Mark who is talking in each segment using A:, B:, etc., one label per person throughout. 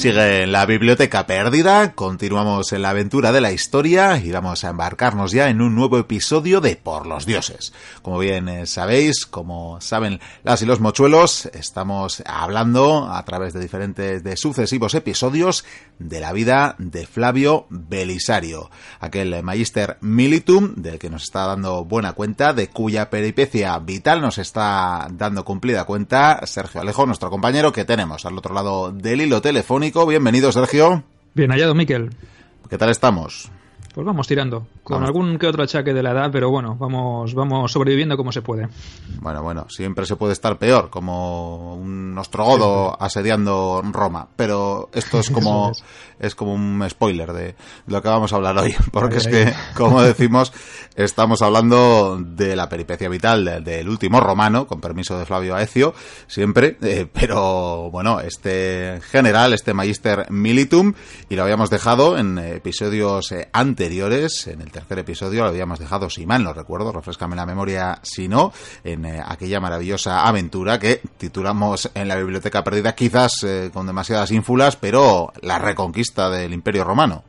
A: Sigue en la biblioteca perdida, continuamos en la aventura de la historia y vamos a embarcarnos ya en un nuevo episodio de Por los Dioses. Como bien eh, sabéis, como saben las y los mochuelos, estamos hablando a través de diferentes de sucesivos episodios de la vida de Flavio Belisario, aquel magister militum del que nos está dando buena cuenta, de cuya peripecia vital nos está dando cumplida cuenta Sergio Alejo, nuestro compañero que tenemos al otro lado del hilo telefónico Bienvenido, Sergio.
B: Bien hallado, Miquel.
A: ¿Qué tal estamos?
B: Pues vamos tirando, con algún que otro achaque de la edad, pero bueno, vamos, vamos sobreviviendo como se puede.
A: Bueno, bueno, siempre se puede estar peor, como un ostrogodo asediando Roma, pero esto es como es. como un spoiler de lo que vamos a hablar hoy, porque es que, como decimos, estamos hablando de la peripecia vital del, último romano, con permiso de Flavio Aecio, siempre, eh, pero bueno, este general, este magister militum, y lo habíamos dejado en episodios eh, antes anteriores, en el tercer episodio lo habíamos dejado, si mal no recuerdo, refrescame la memoria si no, en eh, aquella maravillosa aventura que titulamos en la Biblioteca Perdida, quizás eh, con demasiadas ínfulas, pero la reconquista del Imperio Romano.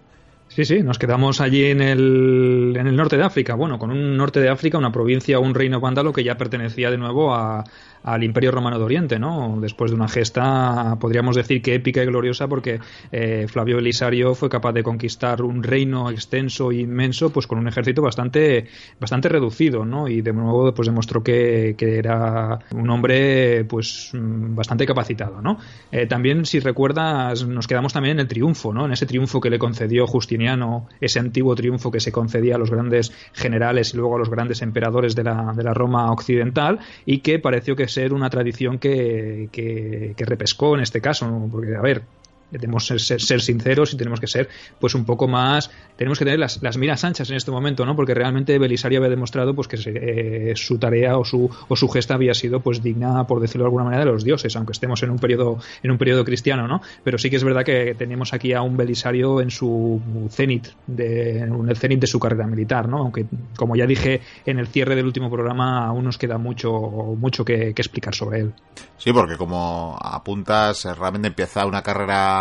B: Sí, sí, nos quedamos allí en el, en el norte de África, bueno, con un norte de África, una provincia, un reino vándalo que ya pertenecía de nuevo a, al Imperio Romano de Oriente, ¿no? Después de una gesta, podríamos decir que épica y gloriosa, porque eh, Flavio Belisario fue capaz de conquistar un reino extenso e inmenso, pues con un ejército bastante, bastante reducido, ¿no? Y de nuevo, pues demostró que, era un hombre, pues bastante capacitado, ¿no? Eh, también, si recuerdas, nos quedamos también en el triunfo, ¿no? En ese triunfo que le concedió Justiniano, ese antiguo triunfo que se concedía a los grandes generales y luego a los grandes emperadores de la, de la Roma occidental y que pareció que ser una tradición que, que, que repescó en este caso, porque, a ver, tenemos que ser, ser, sinceros y tenemos que ser pues un poco más tenemos que tener las, miras anchas en este momento no porque realmente Belisario había demostrado pues que eh, su tarea o su o su gesta había sido pues digna por decirlo de alguna manera de los dioses aunque estemos en un periodo en un periodo cristiano no pero sí que es verdad que tenemos aquí a un Belisario en su cenit de, en el cenit de su carrera militar no aunque como ya dije en el cierre del último programa aún nos queda mucho mucho que, que explicar sobre él.
A: Sí porque como apuntas realmente empieza una carrera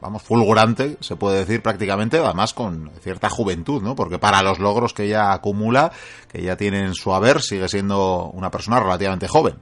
A: vamos, fulgurante, se puede decir prácticamente, además con cierta juventud, ¿no? Porque para los logros que ella acumula, que ya tiene en su haber, sigue siendo una persona relativamente joven.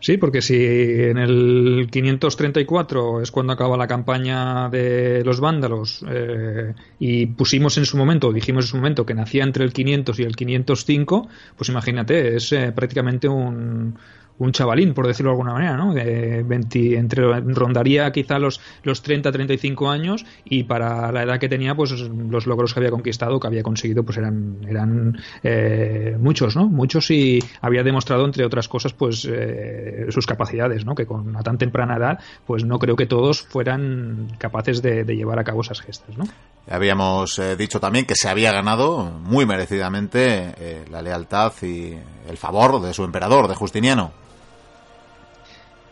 B: Sí, porque si en el 534 es cuando acaba la campaña de los vándalos eh, y pusimos en su momento, dijimos en su momento que nacía entre el 500 y el 505, pues imagínate, es eh, prácticamente un, un chavalín, por decirlo de alguna manera, ¿no? De 20, entre, rondaría quizá los, los 30, 35 años y para la edad que tenía, pues los logros que había conquistado, que había conseguido, pues eran, eran eh, muchos, ¿no? Muchos y había demostrado, entre otras cosas, pues eh, sus capacidades, ¿no? Que con una tan temprana edad, pues no creo que todos fueran capaces de, llevar a cabo esas gestas, ¿no?
A: Habíamos eh, dicho también que se había ganado muy merecidamente la lealtad y el favor de su emperador, de Justiniano.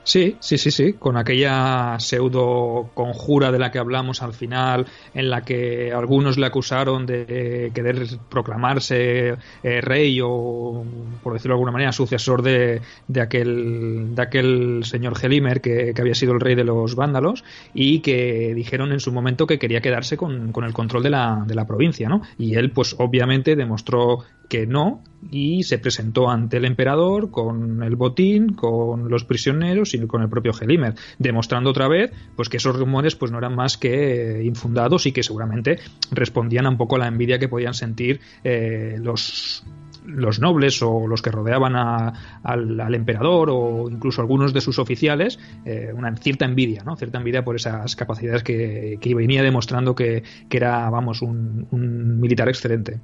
B: Sí, sí, sí, sí, con aquella pseudo conjura de la que hablamos al final, en la que algunos le acusaron de querer proclamarse eh, rey o, por decirlo de alguna manera, sucesor de, de, aquel, de aquel señor Gelimer que, había sido el rey de los vándalos y que dijeron en su momento que quería quedarse con, con el control de la, de la provincia, ¿no? Y él, pues obviamente demostró que no y se presentó ante el emperador con el botín, con los prisioneros y con el propio Gelimer, demostrando otra vez pues que esos rumores pues no eran más que infundados y que seguramente respondían a un poco a la envidia que podían sentir eh, los los nobles o los que rodeaban al, emperador o incluso algunos de sus oficiales eh, una cierta envidia, ¿no? Cierta envidia por esas capacidades que, venía demostrando que, era, vamos, un militar excelente.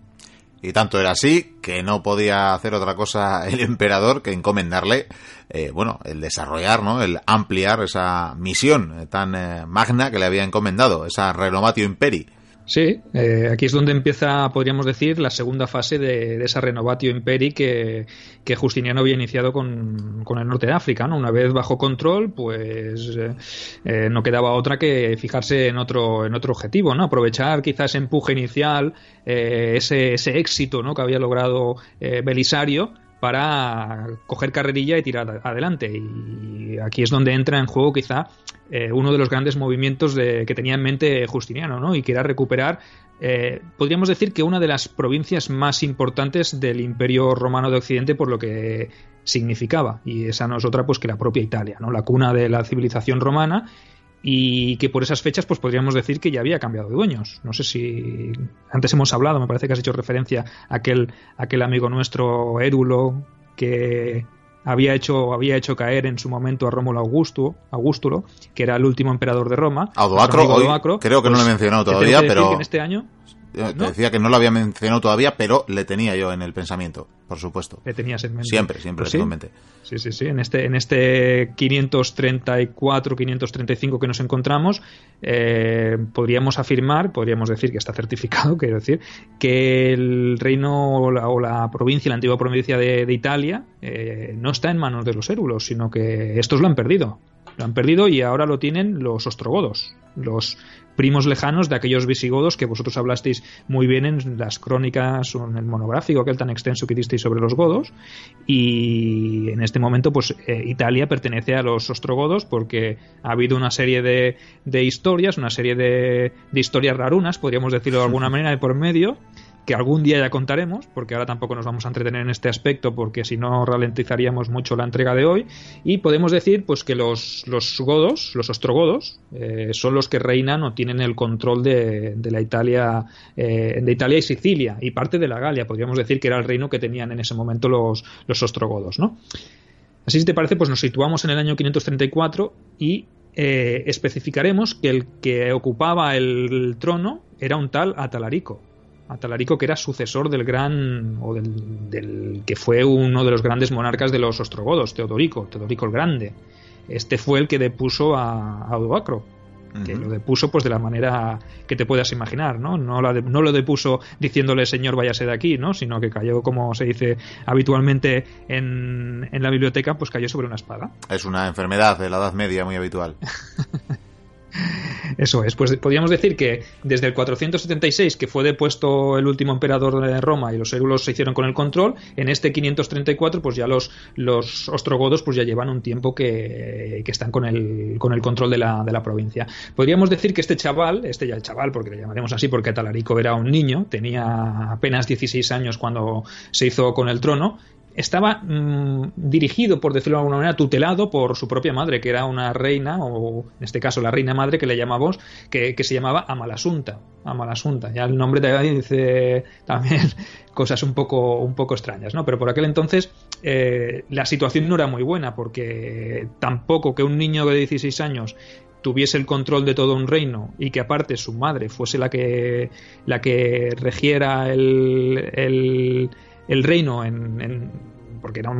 A: Y tanto era así que no podía hacer otra cosa el emperador que encomendarle, eh, bueno, el desarrollar, ¿no? El ampliar esa misión tan eh, magna que le había encomendado, esa Renovatio Imperi.
B: Sí, eh, aquí es donde empieza, podríamos decir, la segunda fase de, esa Renovatio Imperi que, Justiniano había iniciado con, el norte de África. ¿no? Una vez bajo control, pues eh, eh, no quedaba otra que fijarse en otro, en otro objetivo, ¿no? aprovechar quizás ese empuje inicial, ese, ese éxito ¿no? que había logrado Belisario para coger carrerilla y tirar adelante. Y aquí es donde entra en juego quizá eh, uno de los grandes movimientos de, que tenía en mente Justiniano, ¿no? Y que era recuperar, eh, podríamos decir que una de las provincias más importantes del Imperio Romano de Occidente por lo que significaba. Y esa no es otra pues que la propia Italia, ¿no? La cuna de la civilización romana y que por esas fechas pues podríamos decir que ya había cambiado de dueños. No sé si antes hemos hablado, me parece que has hecho referencia a aquel, aquel amigo nuestro Érulo que había hecho, había hecho caer en su momento a Rómulo Augusto, Augustulo, que era el último emperador de Roma.
A: Odoacro, creo que no lo he pues, mencionado todavía, pero...
B: en este año
A: te decía que no lo había mencionado todavía, pero le tenía yo en el pensamiento, por supuesto.
B: Le tenías en mente.
A: Siempre, siempre
B: pues
A: en mente.
B: Sí, sí, sí. En este, en este 534, 535 que nos encontramos, eh, podríamos afirmar, podríamos decir que está certificado, quiero decir, que el reino o la, provincia, la antigua provincia de, Italia, eh, no está en manos de los érulos, sino que estos lo han perdido. Lo han perdido y ahora lo tienen los ostrogodos, los primos lejanos de aquellos visigodos que vosotros hablasteis muy bien en las crónicas o en el monográfico aquel tan extenso que disteis sobre los godos y en este momento pues eh, Italia pertenece a los ostrogodos porque ha habido una serie de, de historias, una serie de, de historias rarunas, podríamos decirlo de alguna manera, de por medio que algún día ya contaremos, porque ahora tampoco nos vamos a entretener en este aspecto, porque si no ralentizaríamos mucho la entrega de hoy. Y podemos decir pues que los, los godos, los ostrogodos, eh, son los que reinan o tienen el control de, de la Italia, eh, de Italia y Sicilia, y parte de la Galia. Podríamos decir que era el reino que tenían en ese momento los, los ostrogodos, ¿no? Así si te parece, pues nos situamos en el año 534 y eh, especificaremos que el que ocupaba el trono era un tal Atalarico Atalarico que era sucesor del gran o del, que fue uno de los grandes monarcas de los ostrogodos, Teodorico, Teodorico el Grande. Este fue el que depuso a, a Odoacro, que lo depuso pues de la manera que te puedas imaginar, ¿no? No, no lo depuso diciéndole señor váyase de aquí, ¿no? Sino que cayó, como se dice habitualmente en, en la biblioteca, pues cayó sobre una espada.
A: Es una enfermedad de la Edad Media muy habitual.
B: Eso es, pues podríamos decir que desde el 476, que fue depuesto el último emperador de Roma y los érulos se hicieron con el control, en este 534 pues ya los, los ostrogodos pues ya llevan un tiempo que, están con el, con el control de la, de la, provincia. Podríamos decir que este chaval, este ya el chaval, porque le llamaremos así porque Talarico era un niño, tenía apenas 16 años cuando se hizo con el trono, estaba mm, dirigido, por decirlo de alguna manera, tutelado por su propia madre, que era una reina, o en este caso la reina madre que le llamamos, que, se llamaba Amalasunta. Amalasunta. Ya el nombre de ahí dice también cosas un poco, un poco extrañas, ¿no? Pero por aquel entonces eh, la situación no era muy buena, porque tampoco que un niño de 16 años tuviese el control de todo un reino y que aparte su madre fuese la que la que regiera el, el el reino en, porque no,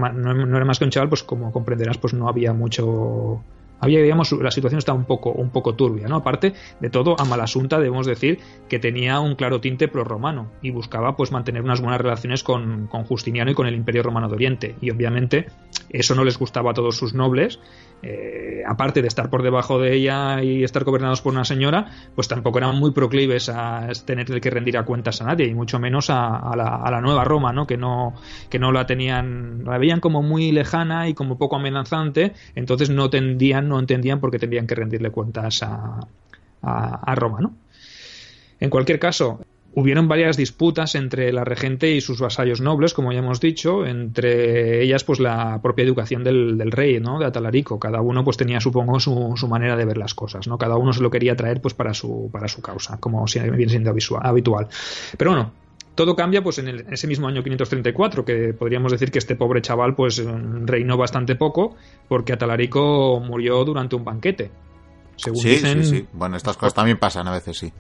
B: era más que un chaval, pues como comprenderás, pues no había mucho había, digamos, la situación estaba un poco, un poco turbia, ¿no? Aparte de todo, a Malasunta debemos decir que tenía un claro tinte prorromano y buscaba, pues, mantener unas buenas relaciones con, con Justiniano y con el Imperio Romano de Oriente. Y obviamente eso no les gustaba a todos sus nobles eh, aparte de estar por debajo de ella y estar gobernados por una señora, pues tampoco eran muy proclives a tener que rendir a cuentas a nadie, y mucho menos a, la, nueva Roma, ¿no? Que no, que no la tenían, la veían como muy lejana y como poco amenazante, entonces no tendían, no entendían por qué tendrían que rendirle cuentas a, a Roma, ¿no? En cualquier caso, Hubieron varias disputas entre la regente y sus vasallos nobles, como ya hemos dicho, entre ellas pues la propia educación del, rey, ¿no? de Atalarico. Cada uno pues tenía, supongo, su, su, manera de ver las cosas, ¿no? Cada uno se lo quería traer pues para su, para su causa, como viene siendo habitual. Pero bueno, todo cambia pues en, ese mismo año 534, que podríamos decir que este pobre chaval pues reinó bastante poco, porque Atalarico murió durante un banquete.
A: Según sí, sí, sí. Bueno, estas cosas también pasan a veces, sí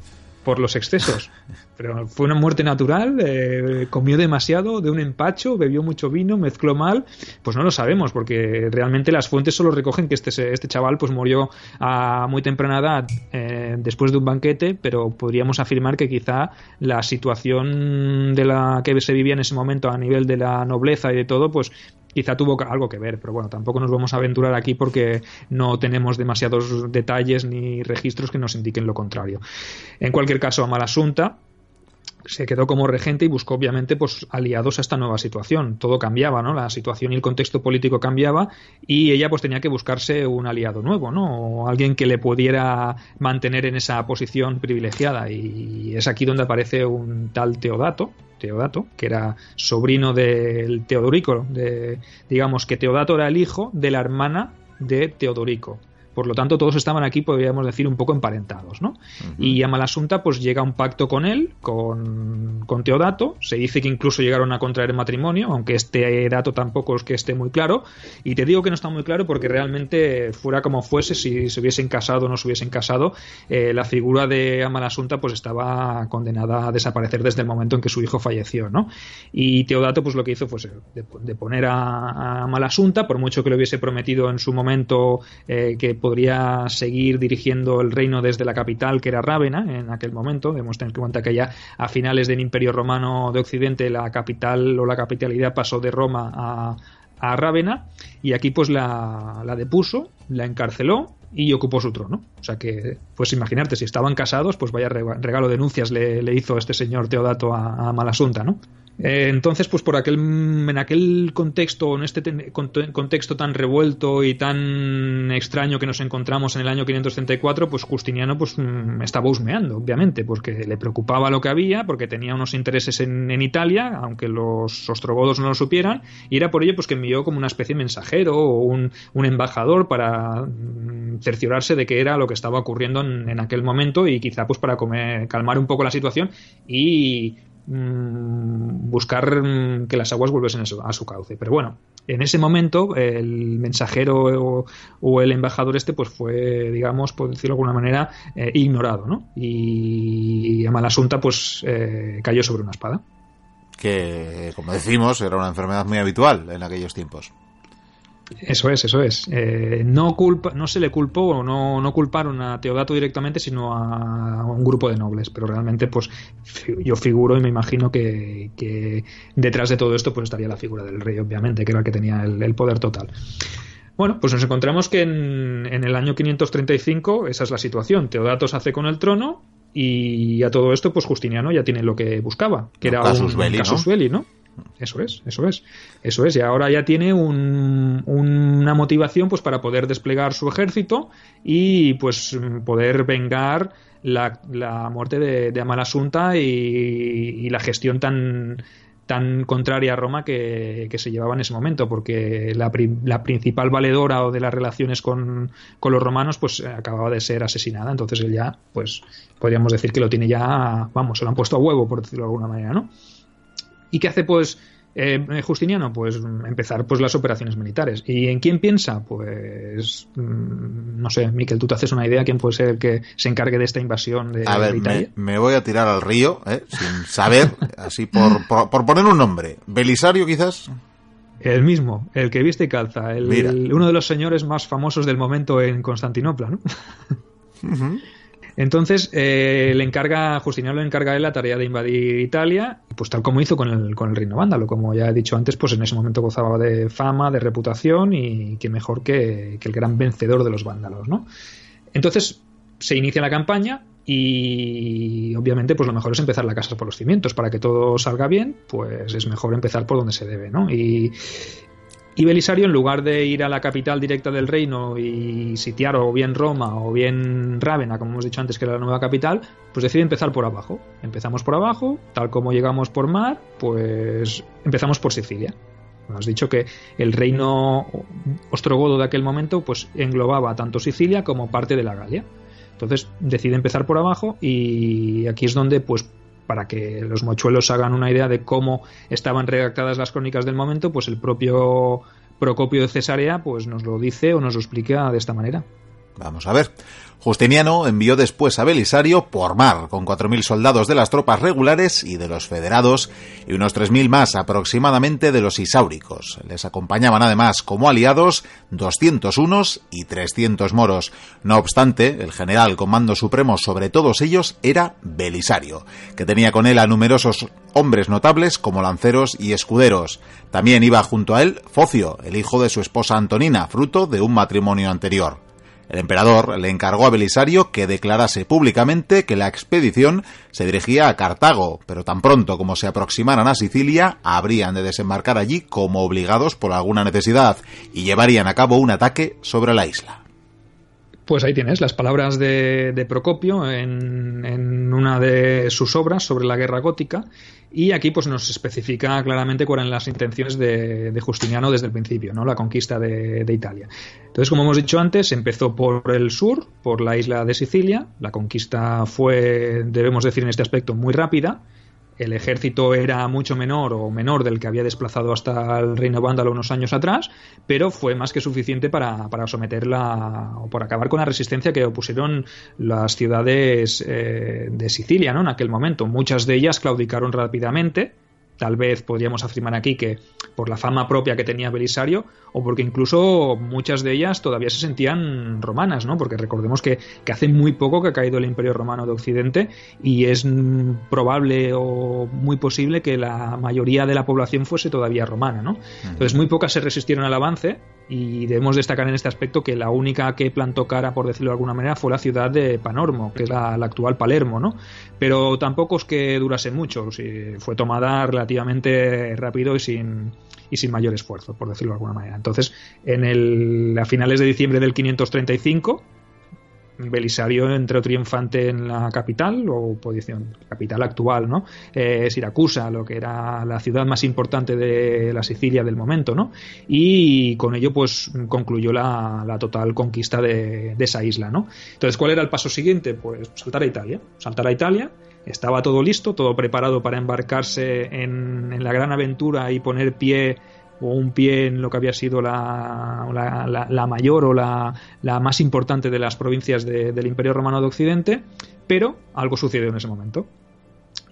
B: por los excesos. Pero fue una muerte natural, eh, comió demasiado de un empacho, bebió mucho vino, mezcló mal, pues no lo sabemos, porque realmente las fuentes solo recogen que este, este chaval pues murió a muy temprana edad eh, después de un banquete, pero podríamos afirmar que quizá la situación de la que se vivía en ese momento a nivel de la nobleza y de todo, pues quizá tuvo algo que ver, pero bueno, tampoco nos vamos a aventurar aquí porque no tenemos demasiados detalles ni registros que nos indiquen lo contrario. En cualquier caso, a Malasunta se quedó como regente y buscó obviamente pues aliados a esta nueva situación. Todo cambiaba, ¿no? La situación y el contexto político cambiaba y ella pues tenía que buscarse un aliado nuevo, ¿no? O alguien que le pudiera mantener en esa posición privilegiada y es aquí donde aparece un tal Teodato, Teodato, que era sobrino del Teodorico, de, digamos que Teodato era el hijo de la hermana de Teodorico. Por lo tanto, todos estaban aquí, podríamos decir, un poco emparentados, ¿no? Y Amalasunta, pues llega a un pacto con él, con, con, Teodato. Se dice que incluso llegaron a contraer matrimonio, aunque este dato tampoco es que esté muy claro. Y te digo que no está muy claro porque realmente, fuera como fuese, si se hubiesen casado o no se hubiesen casado, eh, la figura de Amalasunta, pues estaba condenada a desaparecer desde el momento en que su hijo falleció, ¿no? Y Teodato, pues lo que hizo fue de, poner a, Amalasunta, por mucho que le hubiese prometido en su momento eh, que podría seguir dirigiendo el reino desde la capital, que era Rávena, en aquel momento. Debemos tener en cuenta que ya a finales del Imperio Romano de Occidente la capital o la capitalidad pasó de Roma a, a Rávena y aquí pues la, la, depuso, la encarceló y ocupó su trono. O sea que, pues imaginarte, si estaban casados, pues vaya regalo de denuncias le, hizo este señor Teodato a, a Malasunta, ¿no? Eh, entonces, pues por aquel, en aquel contexto, en este contexto tan revuelto y tan extraño que nos encontramos en el año 534, pues Justiniano pues, mm, estaba husmeando, obviamente, porque le preocupaba lo que había, porque tenía unos intereses en, Italia, aunque los ostrogodos no lo supieran, y era por ello pues, que envió como una especie de mensajero o un, embajador para mm, cerciorarse de qué era lo que estaba ocurriendo en, en, aquel momento y quizá pues para comer, calmar un poco la situación y Mm, buscar mm, que las aguas vuelvan a su, cauce. Pero bueno, en ese momento el mensajero o, el embajador este pues fue, digamos, por decirlo de alguna manera, eh, ignorado, ¿no? Y, a Malasunta pues eh, cayó sobre una espada.
A: Que, como decimos, era una enfermedad muy habitual en aquellos tiempos.
B: Eso es, eso es. Eh, no, culpa, no se le culpó o no, no culparon a Teodato directamente, sino a, un grupo de nobles. Pero realmente, pues yo figuro y me imagino que, que, detrás de todo esto pues estaría la figura del rey, obviamente, que era el que tenía el, poder total. Bueno, pues nos encontramos que en, en, el año 535 esa es la situación. Teodato se hace con el trono y a todo esto, pues Justiniano ya tiene lo que buscaba, que era un, casus belli, ¿no? Eso es, eso es, eso es. Y ahora ya tiene una motivación pues para poder desplegar su ejército y pues poder vengar la, muerte de, de Amalasunta y, la gestión tan tan contraria a Roma que, se llevaba en ese momento, porque la, principal valedora de las relaciones con, con, los romanos, pues acababa de ser asesinada. Entonces él ya, pues podríamos decir que lo tiene ya, vamos, se lo han puesto a huevo, por decirlo de alguna manera, ¿no? ¿Y qué hace pues eh, Justiniano? Pues empezar pues las operaciones militares. ¿Y en quién piensa? Pues mm, no sé, Miquel, tú te haces una idea quién puede ser que se encargue de esta invasión de,
A: a ver, Me, voy a tirar al río, ¿eh? sin saber, así por, por, poner un nombre. ¿Belisario quizás?
B: El mismo, el que viste y calza, el, uno de los señores más famosos del momento en Constantinopla, ¿no? Entonces eh, le encarga, Justiniano le encarga él la tarea de invadir Italia, pues tal como hizo con el, con el reino vándalo. Como ya he dicho antes, pues en ese momento gozaba de fama, de reputación y que mejor que, el gran vencedor de los vándalos, ¿no? Entonces se inicia la campaña y obviamente pues lo mejor es empezar la casa por los cimientos. Para que todo salga bien, pues es mejor empezar por donde se debe, ¿no? Y, y Belisario, en lugar de ir a la capital directa del reino y sitiar o bien Roma o bien Rávena, como hemos dicho antes que era la nueva capital, pues decide empezar por abajo. Empezamos por abajo, tal como llegamos por mar, pues empezamos por Sicilia. Hemos dicho que el reino ostrogodo de aquel momento pues englobaba tanto Sicilia como parte de la Galia. Entonces decide empezar por abajo y aquí es donde pues para que los mochuelos hagan una idea de cómo estaban redactadas las crónicas del momento, pues el propio Procopio de Cesarea pues nos lo dice o nos lo explica de esta manera.
A: Vamos a ver. Justiniano envió después a Belisario por mar, con 4.000 soldados de las tropas regulares y de los federados, y unos 3.000 más aproximadamente de los isáuricos. Les acompañaban además como aliados 200 unos y 300 moros. No obstante, el general comando supremo sobre todos ellos era Belisario, que tenía con él a numerosos hombres notables como lanceros y escuderos. También iba junto a él Focio, el hijo de su esposa Antonina, fruto de un matrimonio anterior. El emperador le encargó a Belisario que declarase públicamente que la expedición se dirigía a Cartago, pero tan pronto como se aproximaran a Sicilia, habrían de desembarcar allí como obligados por alguna necesidad y llevarían a cabo un ataque sobre la isla.
B: Pues ahí tienes las palabras de, Procopio en, una de sus obras sobre la guerra gótica y aquí pues nos especifica claramente cuáles eran las intenciones de, Justiniano desde el principio, ¿no? la conquista de, de, Italia. Entonces, como hemos dicho antes, empezó por el sur, por la isla de Sicilia. La conquista fue, debemos decir en este aspecto, muy rápida el ejército era mucho menor o menor del que había desplazado hasta el reino vándalo unos años atrás, pero fue más que suficiente para, para someterla o por acabar con la resistencia que opusieron las ciudades eh, de Sicilia ¿no? en aquel momento. Muchas de ellas claudicaron rápidamente, tal vez podríamos afirmar aquí que por la fama propia que tenía Belisario o porque incluso muchas de ellas todavía se sentían romanas, ¿no? Porque recordemos que, hace muy poco que ha caído el Imperio Romano de Occidente y es probable o muy posible que la mayoría de la población fuese todavía romana, ¿no? Entonces muy pocas se resistieron al avance y debemos destacar en este aspecto que la única que plantó cara, por decirlo de alguna manera, fue la ciudad de Panormo, que es la, actual Palermo, ¿no? Pero tampoco es que durase mucho, fue tomada relativamente rápido y sin, y sin mayor esfuerzo, por decirlo de alguna manera. Entonces, en el, a finales de diciembre del 535, Belisario entró triunfante en la capital, o posición, capital actual, ¿no? Eh, Siracusa, lo que era la ciudad más importante de la Sicilia del momento, ¿no? Y con ello, pues, concluyó la, total conquista de, esa isla, ¿no? Entonces, ¿cuál era el paso siguiente? Pues saltar a Italia. Saltar a Italia. Estaba todo listo, todo preparado para embarcarse en, la gran aventura y poner pie o un pie en lo que había sido la, la, mayor o la, más importante de las provincias del Imperio Romano de Occidente, pero algo sucedió en ese momento.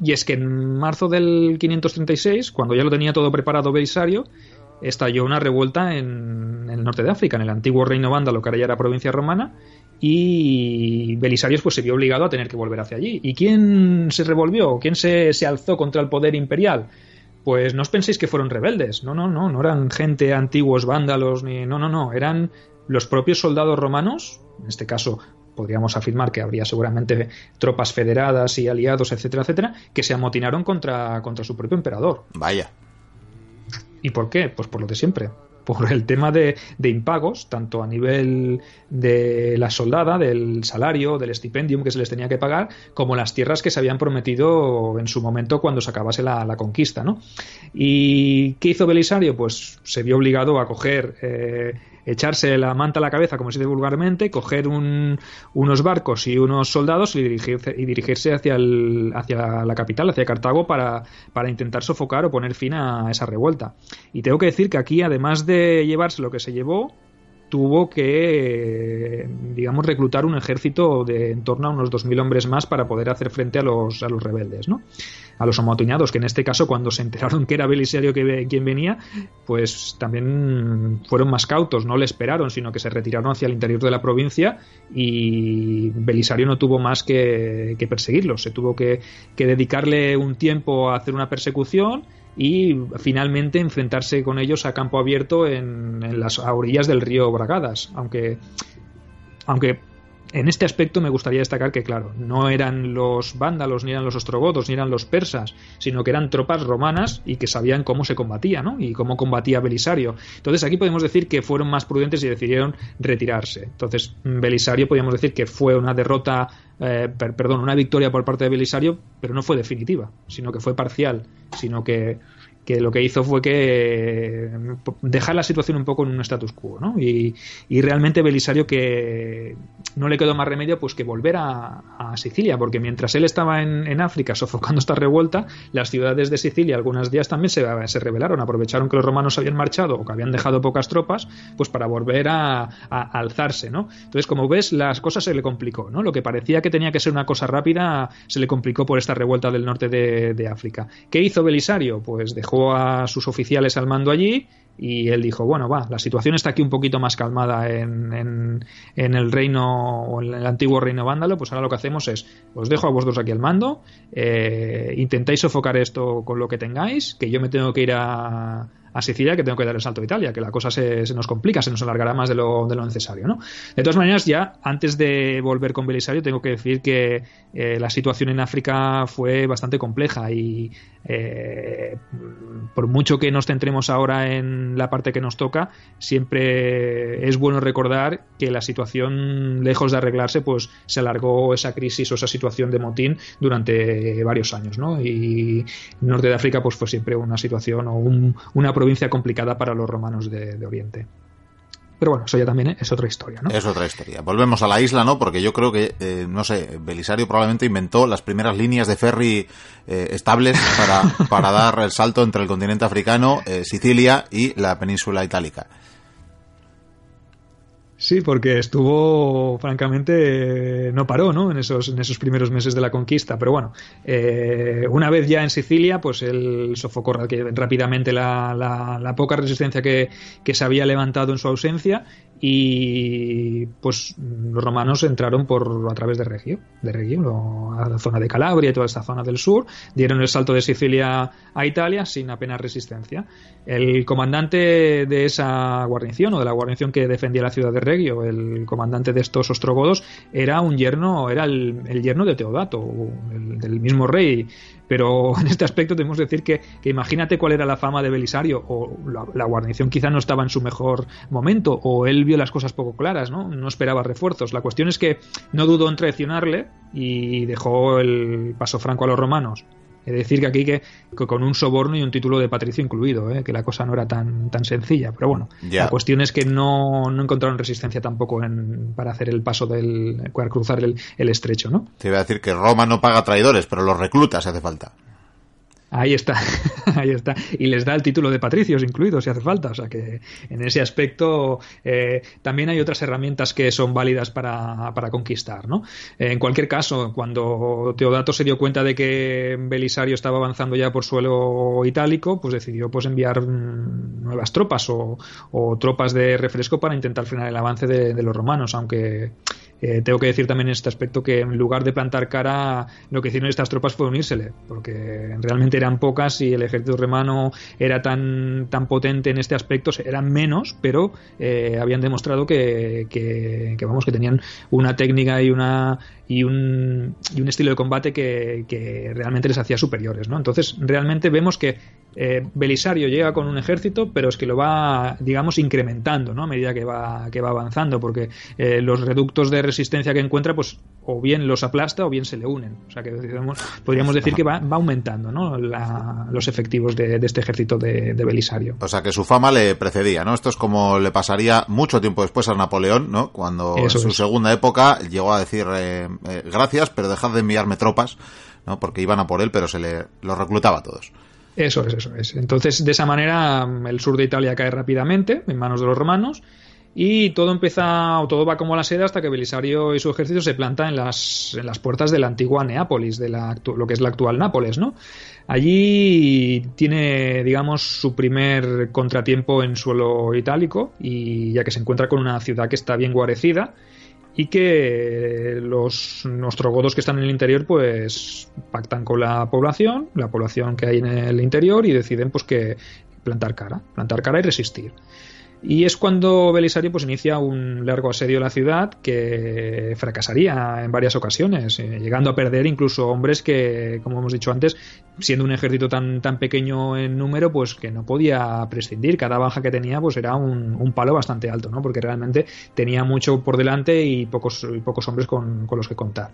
B: Y es que en marzo del 536, cuando ya lo tenía todo preparado Belisario, estalló una revuelta en, el norte de África, en el antiguo reino vándalo, que ahora ya era provincia romana, y Belisario pues, se vio obligado a tener que volver hacia allí. ¿Y quién se revolvió? ¿Quién se, se alzó contra el poder imperial? pues no os penséis que fueron rebeldes. No, no, no, no eran gente antiguos vándalos, ni. No, no, no. Eran los propios soldados romanos, en este caso podríamos afirmar que habría seguramente tropas federadas y aliados, etcétera, etcétera, que se amotinaron contra, contra su propio emperador.
A: Vaya.
B: ¿Y por qué? Pues por lo de siempre por el tema de, impagos, tanto a nivel de la soldada, del salario, del estipendium que se les tenía que pagar, como las tierras que se habían prometido en su momento cuando se acabase la, conquista. ¿no? ¿Y qué hizo Belisario? Pues se vio obligado a coger eh, echarse la manta a la cabeza, como se dice vulgarmente, coger unos barcos y unos soldados y dirigirse, y dirigirse hacia, el, hacia la capital, hacia Cartago, para, para intentar sofocar o poner fin a esa revuelta. Y tengo que decir que aquí, además de llevarse lo que se llevó, tuvo que, digamos, reclutar un ejército de en torno a unos 2.000 hombres más para poder hacer frente a los, a los rebeldes, ¿no? A los amotoñados, que en este caso, cuando se enteraron que era Belisario quien venía, pues también fueron más cautos, no le esperaron, sino que se retiraron hacia el interior de la provincia y Belisario no tuvo más que, que perseguirlos. Se tuvo que, que dedicarle un tiempo a hacer una persecución y finalmente enfrentarse con ellos a campo abierto en, las orillas del río Bragadas, aunque aunque en este aspecto me gustaría destacar que, claro, no eran los vándalos, ni eran los ostrogodos, ni eran los persas, sino que eran tropas romanas y que sabían cómo se combatía, ¿no? Y cómo combatía Belisario. Entonces aquí podemos decir que fueron más prudentes y decidieron retirarse. Entonces Belisario podríamos decir que fue una derrota, eh, perdón, una victoria por parte de Belisario, pero no fue definitiva, sino que fue parcial, sino que que lo que hizo fue que dejar la situación un poco en un status quo, ¿no? Y, realmente Belisario que no le quedó más remedio pues que volver a, Sicilia, porque mientras él estaba en, África sofocando esta revuelta, las ciudades de Sicilia algunas días también se, se rebelaron, aprovecharon que los romanos habían marchado o que habían dejado pocas tropas, pues para volver a, alzarse, ¿no? Entonces, como ves, las cosas se le complicó, ¿no? Lo que parecía que tenía que ser una cosa rápida se le complicó por esta revuelta del norte de, de África. ¿Qué hizo Belisario? Pues dejó a sus oficiales al mando allí y él dijo, bueno, va, la situación está aquí un poquito más calmada en, en, el reino o en el antiguo reino vándalo, pues ahora lo que hacemos es, os dejo a vosotros aquí al mando, eh, intentáis sofocar esto con lo que tengáis, que yo me tengo que ir a, a Sicilia que tengo que dar el salto a Italia, que la cosa se, nos complica, se nos alargará más de lo, de lo necesario. ¿no? De todas maneras, ya antes de volver con Belisario, tengo que decir que eh, la situación en África fue bastante compleja y eh, por mucho que nos centremos ahora en la parte que nos toca, siempre es bueno recordar que la situación, lejos de arreglarse, pues se alargó esa crisis o esa situación de motín durante varios años. ¿no? Y norte de África pues fue siempre una situación o una provincia complicada para los romanos de, Oriente. Pero bueno, eso ya también es otra historia, ¿no?
A: Es otra historia. Volvemos a la isla, ¿no? Porque yo creo que, eh, no sé, Belisario probablemente inventó las primeras líneas de ferry eh, estables para, para dar el salto entre el continente africano, eh, Sicilia y la península itálica.
B: Sí, porque estuvo, francamente, no paró, ¿no? En esos, en esos primeros meses de la conquista. Pero bueno, eh, una vez ya en Sicilia, pues él sofocó rápidamente la, la, poca resistencia que, que, se había levantado en su ausencia y pues los romanos entraron por a través de Regio, de Regio, a la zona de Calabria y toda esta zona del sur, dieron el salto de Sicilia a Italia sin apenas resistencia. El comandante de esa guarnición o de la guarnición que defendía la ciudad de Regio, el comandante de estos ostrogodos, era un yerno, era el, yerno de Teodato, del mismo rey pero en este aspecto tenemos que decir que, imagínate cuál era la fama de Belisario, o la, guarnición quizá no estaba en su mejor momento, o él vio las cosas poco claras, ¿no? No esperaba refuerzos. La cuestión es que no dudó en traicionarle y dejó el paso franco a los romanos. Es decir, que aquí que, con un soborno y un título de patricio incluido, ¿eh? que la cosa no era tan, tan sencilla. Pero bueno, la cuestión es que no, no encontraron resistencia tampoco en, para hacer el paso del. para cruzar el, el estrecho, ¿no?
A: Te iba a decir que Roma no paga traidores, pero los recluta si hace falta.
B: Ahí está, ahí está. Y les da el título de patricios incluido si hace falta. O sea que en ese aspecto eh, también hay otras herramientas que son válidas para, para conquistar. ¿no? En cualquier caso, cuando Teodato se dio cuenta de que Belisario estaba avanzando ya por suelo itálico, pues decidió pues enviar mm, nuevas tropas o, tropas de refresco para intentar frenar el avance de, de los romanos, aunque eh, tengo que decir también en este aspecto que en lugar de plantar cara, lo que hicieron estas tropas fue unírsele, porque realmente eran pocas y el ejército romano era tan, tan potente en este aspecto, eran menos, pero eh, habían demostrado que, que, vamos, que tenían una técnica y una y un, y un estilo de combate que, que, realmente les hacía superiores, ¿no? Entonces, realmente vemos que eh, Belisario llega con un ejército, pero es que lo va, digamos, incrementando, ¿no? A medida que va, que va avanzando, porque eh, los reductos de resistencia que encuentra, pues, o bien los aplasta o bien se le unen. O sea, que podríamos decir que va, va aumentando, ¿no? los efectivos de, este ejército de, Belisario.
A: O sea, que su fama le precedía, ¿no? Esto es como le pasaría mucho tiempo después a Napoleón, ¿no? Cuando en su segunda época llegó a decir eh, eh, gracias, pero dejad de enviarme tropas, ¿no? Porque iban a por él, pero se le los reclutaba a todos.
B: Eso es, eso es. Entonces, de esa manera, el sur de Italia cae rápidamente en manos de los romanos y todo empieza, o todo va como la seda hasta que Belisario y su ejército se plantan en las, en las puertas de la antigua Neápolis, de la, lo que es la actual Nápoles, ¿no? Allí tiene, digamos, su primer contratiempo en suelo itálico y ya que se encuentra con una ciudad que está bien guarecida y que los nostrogodos que están en el interior pues pactan con la población, la población que hay en el interior y deciden pues que plantar cara, plantar cara y resistir. Y es cuando Belisario pues inicia un largo asedio a la ciudad que fracasaría en varias ocasiones, eh, llegando a perder incluso hombres que, como hemos dicho antes, siendo un ejército tan, tan pequeño en número, pues que no podía prescindir. Cada baja que tenía pues era un, un palo bastante alto, ¿no? Porque realmente tenía mucho por delante y pocos, y pocos hombres con, con los que contar.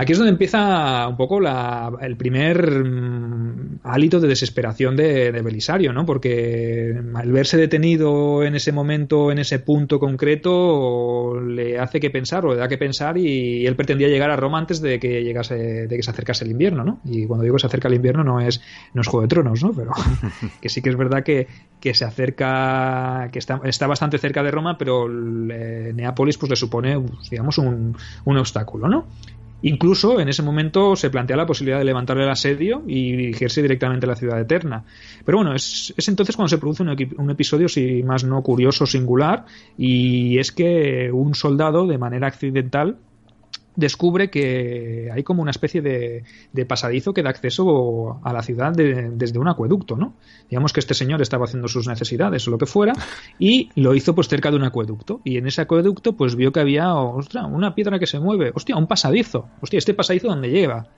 B: Aquí es donde empieza un poco el primer mm, hálito de desesperación de, Belisario, ¿no? Porque al verse detenido en ese momento, en ese punto concreto, le hace que pensar, o le da que pensar, y, él pretendía llegar a Roma antes de que llegase, de que se acercase el invierno, ¿no? Y cuando digo que se acerca el invierno no es, no es Juego de Tronos, ¿no? Pero que sí que es verdad que, se acerca, que está, está bastante cerca de Roma, pero Neápolis pues le supone, digamos, un, un obstáculo, ¿no? Incluso en ese momento se plantea la posibilidad de levantar el asedio y dirigirse directamente a la ciudad eterna. Pero bueno, es, entonces cuando se produce un, episodio, si más no curioso, singular, y es que un soldado, de manera accidental, descubre que hay como una especie de, pasadizo que da acceso a la ciudad desde un acueducto, ¿no? Digamos que este señor estaba haciendo sus necesidades o lo que fuera y lo hizo pues cerca de un acueducto. Y en ese acueducto pues vio que había, una piedra que se mueve, hostia, un pasadizo, hostia, este pasadizo dónde lleva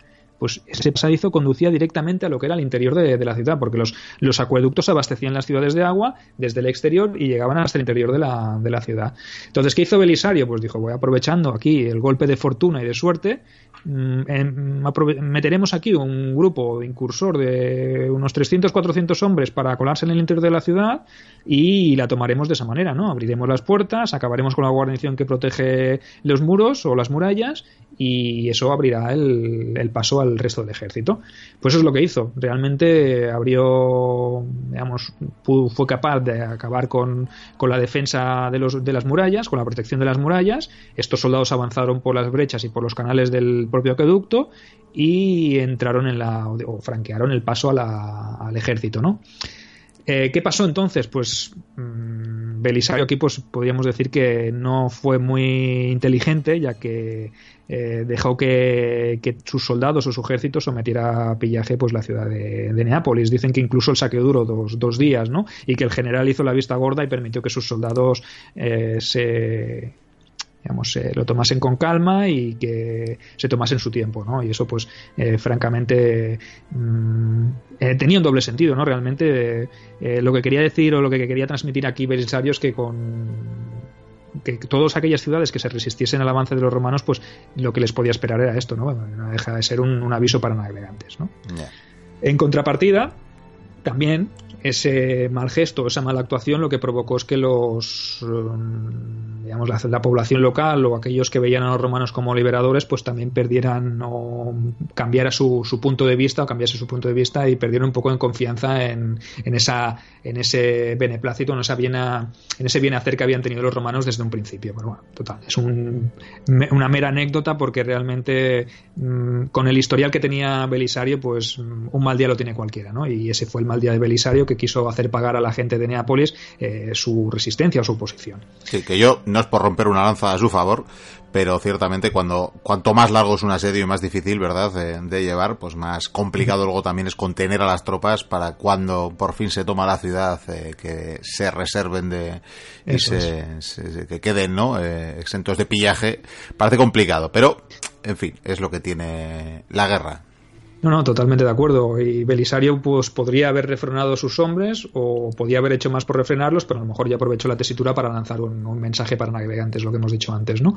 B: pues ese pasadizo conducía directamente a lo que era el interior de, la ciudad, porque los, acueductos abastecían las ciudades de agua desde el exterior y llegaban hasta el interior de la, de la ciudad. Entonces, ¿qué hizo Belisario? Pues dijo, voy aprovechando aquí el golpe de fortuna y de suerte, mm, meteremos aquí un grupo incursor de unos 300, 400 hombres para colarse en el interior de la ciudad y la tomaremos de esa manera, ¿no? Abriremos las puertas, acabaremos con la guarnición que protege los muros o las murallas y eso abrirá el, paso al resto del ejército. Pues eso es lo que hizo. Realmente abrió, digamos, fue capaz de acabar con, la defensa de, los, de las murallas, con la protección de las murallas. Estos soldados avanzaron por las brechas y por los canales del propio acueducto y entraron en la, o franquearon el paso al ejército, ¿no? Eh, ¿Qué pasó entonces? Pues mmm, Belisario aquí pues podríamos decir que no fue muy inteligente ya que eh, dejó que, sus soldados o su ejército sometiera a pillaje pues la ciudad de, Neápolis. Dicen que incluso el saqueo duró dos, dos, días, ¿no? Y que el general hizo la vista gorda y permitió que sus soldados eh, se digamos, eh, lo tomasen con calma y que se tomasen su tiempo, ¿no? Y eso, pues, eh, francamente, mm, eh, tenía un doble sentido, ¿no? Realmente, lo que quería decir o lo que quería transmitir aquí Belisario es que con que todas aquellas ciudades que se resistiesen al avance de los romanos, pues lo que les podía esperar era esto, ¿no? no deja de ser un, aviso para navegantes, ¿no? En contrapartida, también ese mal gesto, esa mala actuación, lo que provocó es que los um, digamos la, población local o aquellos que veían a los romanos como liberadores, pues también perdieran o cambiara su, su punto de vista o cambiase su punto de vista y perdieron un poco en confianza en, en esa en ese beneplácito, en esa en ese bienacer que habían tenido los romanos desde un principio. Pero bueno, total, es un, una mera anécdota porque realmente mm, con el historial que tenía Belisario, pues mm, un mal día lo tiene cualquiera, ¿no? Y ese fue el mal día de Belisario quiso hacer pagar a la gente de Neápolis eh, su resistencia o su oposición.
A: Sí, que yo no es por romper una lanza a su favor, pero ciertamente cuando cuanto más largo es un asedio y más difícil, ¿verdad?, de, llevar, pues más complicado luego también es contener a las tropas para cuando por fin se toma la ciudad eh, que se reserven de y se, que queden, ¿no?, eh, exentos de pillaje. Parece complicado, pero en fin, es lo que tiene la guerra.
B: No, no, totalmente de acuerdo. Y Belisario pues, podría haber refrenado a sus hombres o podía haber hecho más por refrenarlos, pero a lo mejor ya aprovechó la tesitura para lanzar un, mensaje para navegantes, lo que hemos dicho antes, ¿no?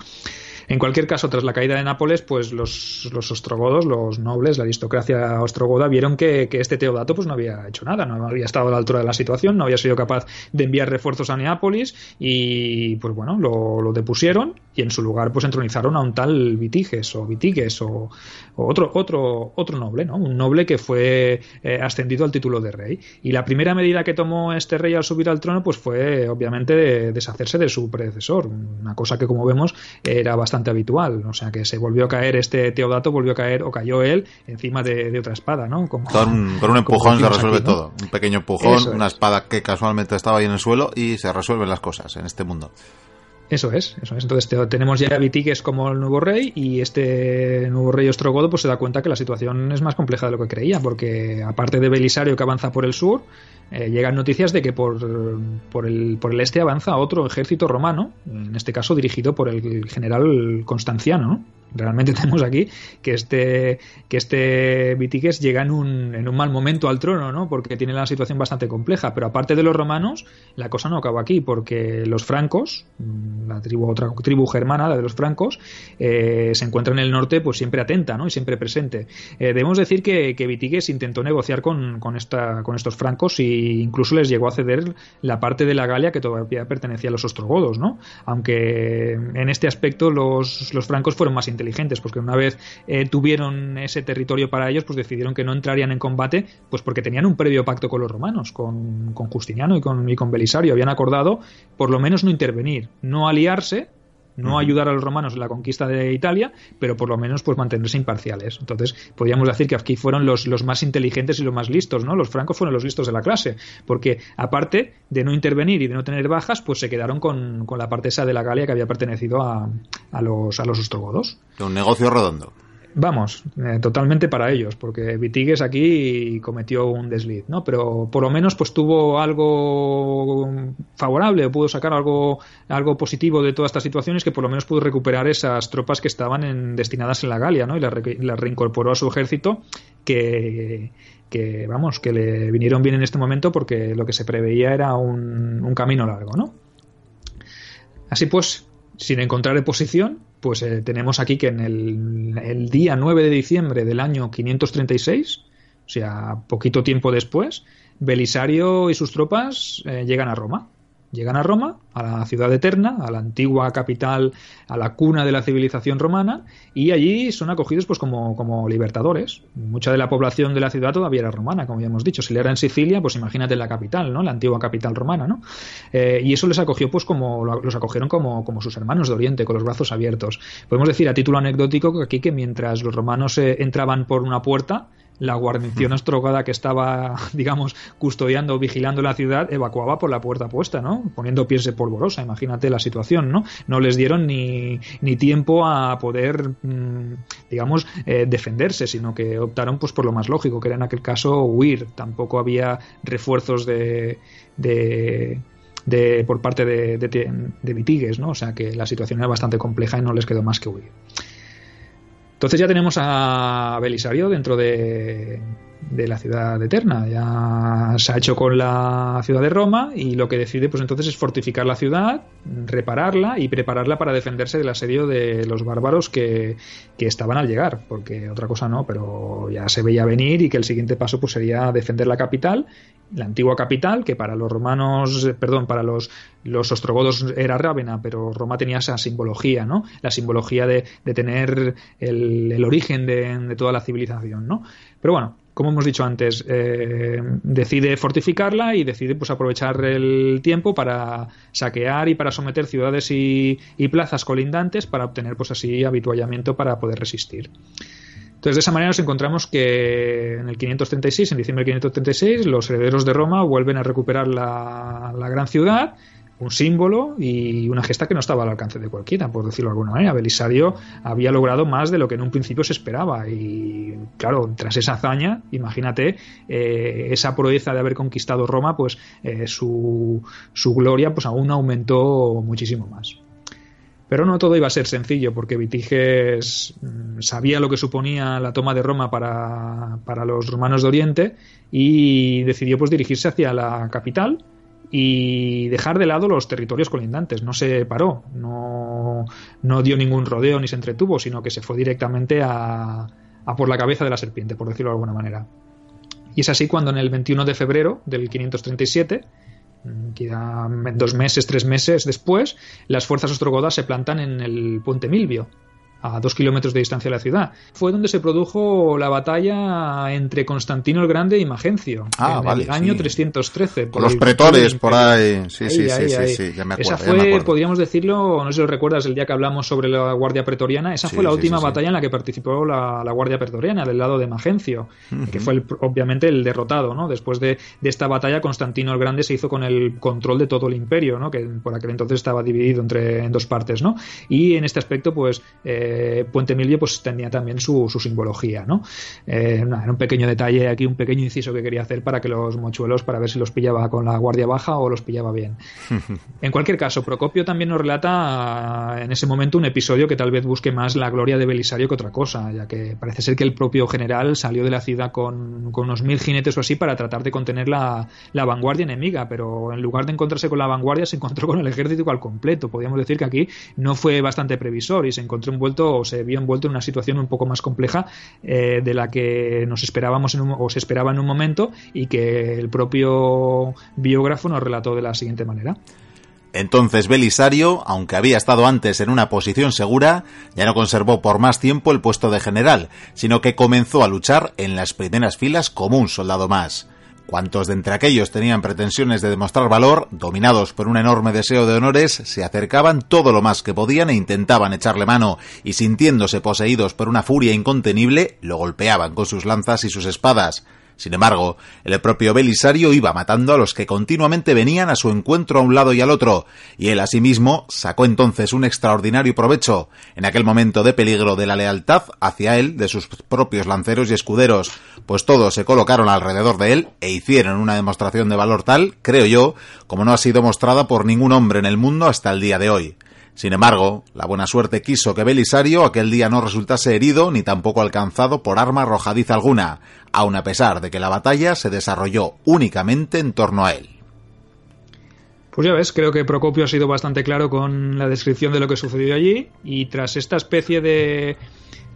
B: En cualquier caso, tras la caída de Nápoles, pues los, ostrogodos, los nobles, la aristocracia ostrogoda, vieron que, este Teodato pues no había hecho nada, no había estado a la altura de la situación, no había sido capaz de enviar refuerzos a Neápolis y pues bueno, lo, depusieron y en su lugar pues entronizaron a un tal Vitiges o Vitigues o, otro, otro, otro noble, ¿no? Un noble que fue eh, ascendido al título de rey. Y la primera medida que tomó este rey al subir al trono pues fue obviamente deshacerse de su predecesor, una cosa que como vemos era bastante habitual. O sea que se volvió a caer este Teodato, volvió a caer o cayó él encima de, otra espada, ¿no?
A: con, un empujón se resuelve todo. Un pequeño empujón, una espada que casualmente estaba ahí en el suelo y se resuelven las cosas en este mundo.
B: Eso es, eso es. Entonces tenemos ya a Vitiques como el nuevo rey y este nuevo rey ostrogodo pues se da cuenta que la situación es más compleja de lo que creía, porque aparte de Belisario que avanza por el sur, eh, llegan noticias de que por, por, el, por el este avanza otro ejército romano, en este caso dirigido por el general Constanciano, ¿no? realmente tenemos aquí que este que este Vitiques llega en un, en un mal momento al trono, ¿no? Porque tiene la situación bastante compleja. Pero aparte de los romanos, la cosa no acaba aquí, porque los francos, mm, la tribu, otra tribu germana, la de los francos, eh, se encuentra en el norte, pues siempre atenta, ¿no? Y siempre presente. Eh, debemos decir que, que intentó negociar con, con, estos francos incluso les llegó a ceder la parte de la Galia que todavía pertenecía a los ostrogodos, ¿no? Aunque en este aspecto los, los francos fueron más inteligentes inteligentes, porque una vez eh, tuvieron ese territorio para ellos, pues decidieron que no entrarían en combate, pues porque tenían un previo pacto con los romanos, con, con Justiniano y con, y con Belisario. Habían acordado por lo menos no intervenir, no aliarse, no ayudar a los romanos en la conquista de Italia, pero por lo menos pues mantenerse imparciales. Entonces, podríamos decir que aquí fueron los, los más inteligentes y los más listos, ¿no? Los francos fueron los listos de la clase, porque aparte de no intervenir y de no tener bajas, pues se quedaron con, con la parte esa de la Galia que había pertenecido a, a los, a los ostrogodos.
A: Un negocio redondo.
B: Vamos, eh, totalmente para ellos, porque Vitigues aquí cometió un desliz, ¿no? Pero por lo menos pues tuvo algo favorable pudo sacar algo, algo positivo de todas estas situaciones que por lo menos pudo recuperar esas tropas que estaban en, destinadas en la Galia, ¿no? Y las la reincorporó a su ejército que, que, vamos, que le vinieron bien en este momento porque lo que se preveía era un, un camino largo, ¿no? Así pues, sin encontrar oposición, pues eh, tenemos aquí que en el, día 9 de diciembre del año 536, o sea, poquito tiempo después, Belisario y sus tropas eh, llegan a Roma. Llegan a Roma, a la ciudad eterna, a la antigua capital, a la cuna de la civilización romana, y allí son acogidos pues como, como libertadores. Mucha de la población de la ciudad todavía era romana, como ya hemos dicho. Si le era en Sicilia, pues imagínate la capital, ¿no? La antigua capital romana, ¿no? Eh, y eso les acogió, pues como los acogieron como, como sus hermanos de Oriente, con los brazos abiertos. Podemos decir a título anecdótico que aquí que mientras los romanos eh, entraban por una puerta, la guarnición astrogada que estaba, digamos, custodiando, vigilando la ciudad, evacuaba por la puerta puesta, ¿no? Poniendo pies de polvorosa, imagínate la situación, ¿no? No les dieron ni, ni tiempo a poder, mm, digamos, eh, defenderse, sino que optaron pues por lo más lógico, que era en aquel caso huir. Tampoco había refuerzos de, de de, por parte de, de, de Vitigues, ¿no? O sea que la situación era bastante compleja y no les quedó más que huir. Entonces ya tenemos a Belisario dentro de, de la ciudad eterna. Ya se ha hecho con la ciudad de Roma y lo que decide pues entonces es fortificar la ciudad, repararla y prepararla para defenderse del asedio de los bárbaros que, que, estaban al llegar, porque otra cosa no, pero ya se veía venir y que el siguiente paso pues sería defender la capital, la antigua capital, que para los romanos, perdón, para los, los ostrogodos era Rávena, pero Roma tenía esa simbología, ¿no? La simbología de, de tener el, el origen de, de toda la civilización, ¿no? Pero bueno, como hemos dicho antes, eh, decide fortificarla y decide pues, aprovechar el tiempo para saquear y para someter ciudades y, plazas colindantes para obtener pues así habituallamiento para poder resistir. Entonces, de esa manera nos encontramos que en el 536, en diciembre del 536, los herederos de Roma vuelven a recuperar la, la gran ciudad un símbolo y una gesta que no estaba al alcance de cualquiera, por decirlo de alguna manera. Belisario había logrado más de lo que en un principio se esperaba y claro, tras esa hazaña, imagínate eh, esa proeza de haber conquistado Roma, pues eh, su, su gloria pues aún aumentó muchísimo más. Pero no todo iba a ser sencillo, porque Vitiges mm, sabía lo que suponía la toma de Roma para, para los romanos de Oriente y decidió pues dirigirse hacia la capital, y dejar de lado los territorios colindantes. No se paró, no, no dio ningún rodeo ni se entretuvo, sino que se fue directamente a, a por la cabeza de la serpiente, por decirlo de alguna manera. Y es así cuando en el 21 de febrero del 537, queda dos meses, tres meses después, las fuerzas ostrogodas se plantan en el puente Milvio, a dos kilómetros de distancia de la ciudad. Fue donde se produjo la batalla entre Constantino el Grande y Magencio,
A: ah,
B: en el año 313.
A: Con los pretores por ahí. Sí, sí, sí, sí, ya me acuerdo.
B: Esa fue, podríamos decirlo, no sé si lo recuerdas, el día que hablamos sobre la Guardia Pretoriana, esa fue la última batalla en la que participó la, la, Guardia Pretoriana, del lado de Magencio, que fue obviamente el derrotado, ¿no? Después de, de, esta batalla, Constantino el Grande se hizo con el control de todo el imperio, ¿no? Que por aquel entonces estaba dividido entre en dos partes, ¿no? Y en este aspecto, pues, eh, Puente Milvio pues tenía también su, simbología, ¿no? Eh, era un pequeño detalle aquí, un pequeño inciso que quería hacer para que los mochuelos, para ver si los pillaba con la guardia baja o los pillaba bien. en cualquier caso, Procopio también nos relata en ese momento un episodio que tal vez busque más la gloria de Belisario que otra cosa, ya que parece ser que el propio general salió de la ciudad con, con unos mil jinetes o así para tratar de contener la, la, vanguardia enemiga, pero en lugar de encontrarse con la vanguardia se encontró con el ejército al completo. Podríamos decir que aquí no fue bastante previsor y se encontró envuelto o se vio envuelto en una situación un poco más compleja eh, de la que nos esperábamos en un, o se esperaba en un momento y que el propio biógrafo nos relató de la siguiente manera.
A: Entonces Belisario, aunque había estado antes en una posición segura, ya no conservó por más tiempo el puesto de general, sino que comenzó a luchar en las primeras filas como un soldado más. Cuantos de entre aquellos tenían pretensiones de demostrar valor, dominados por un enorme deseo de honores, se acercaban todo lo más que podían e intentaban echarle mano, y sintiéndose poseídos por una furia incontenible, lo golpeaban con sus lanzas y sus espadas. Sin embargo, el propio Belisario iba matando a los que continuamente venían a su encuentro a un lado y al otro, y él asimismo sacó entonces un extraordinario provecho, en aquel momento de peligro de la lealtad hacia él de sus propios lanceros y escuderos, pues todos se colocaron alrededor de él e hicieron una demostración de valor tal, creo yo, como no ha sido mostrada por ningún hombre en el mundo hasta el día de hoy. Sin embargo, la buena suerte quiso que Belisario aquel día no resultase herido ni tampoco alcanzado por arma arrojadiza alguna, aun a pesar de que la batalla se desarrolló únicamente en torno a él.
B: Pues ya ves, creo que Procopio ha sido bastante claro con la descripción de lo que sucedió allí y tras esta especie de,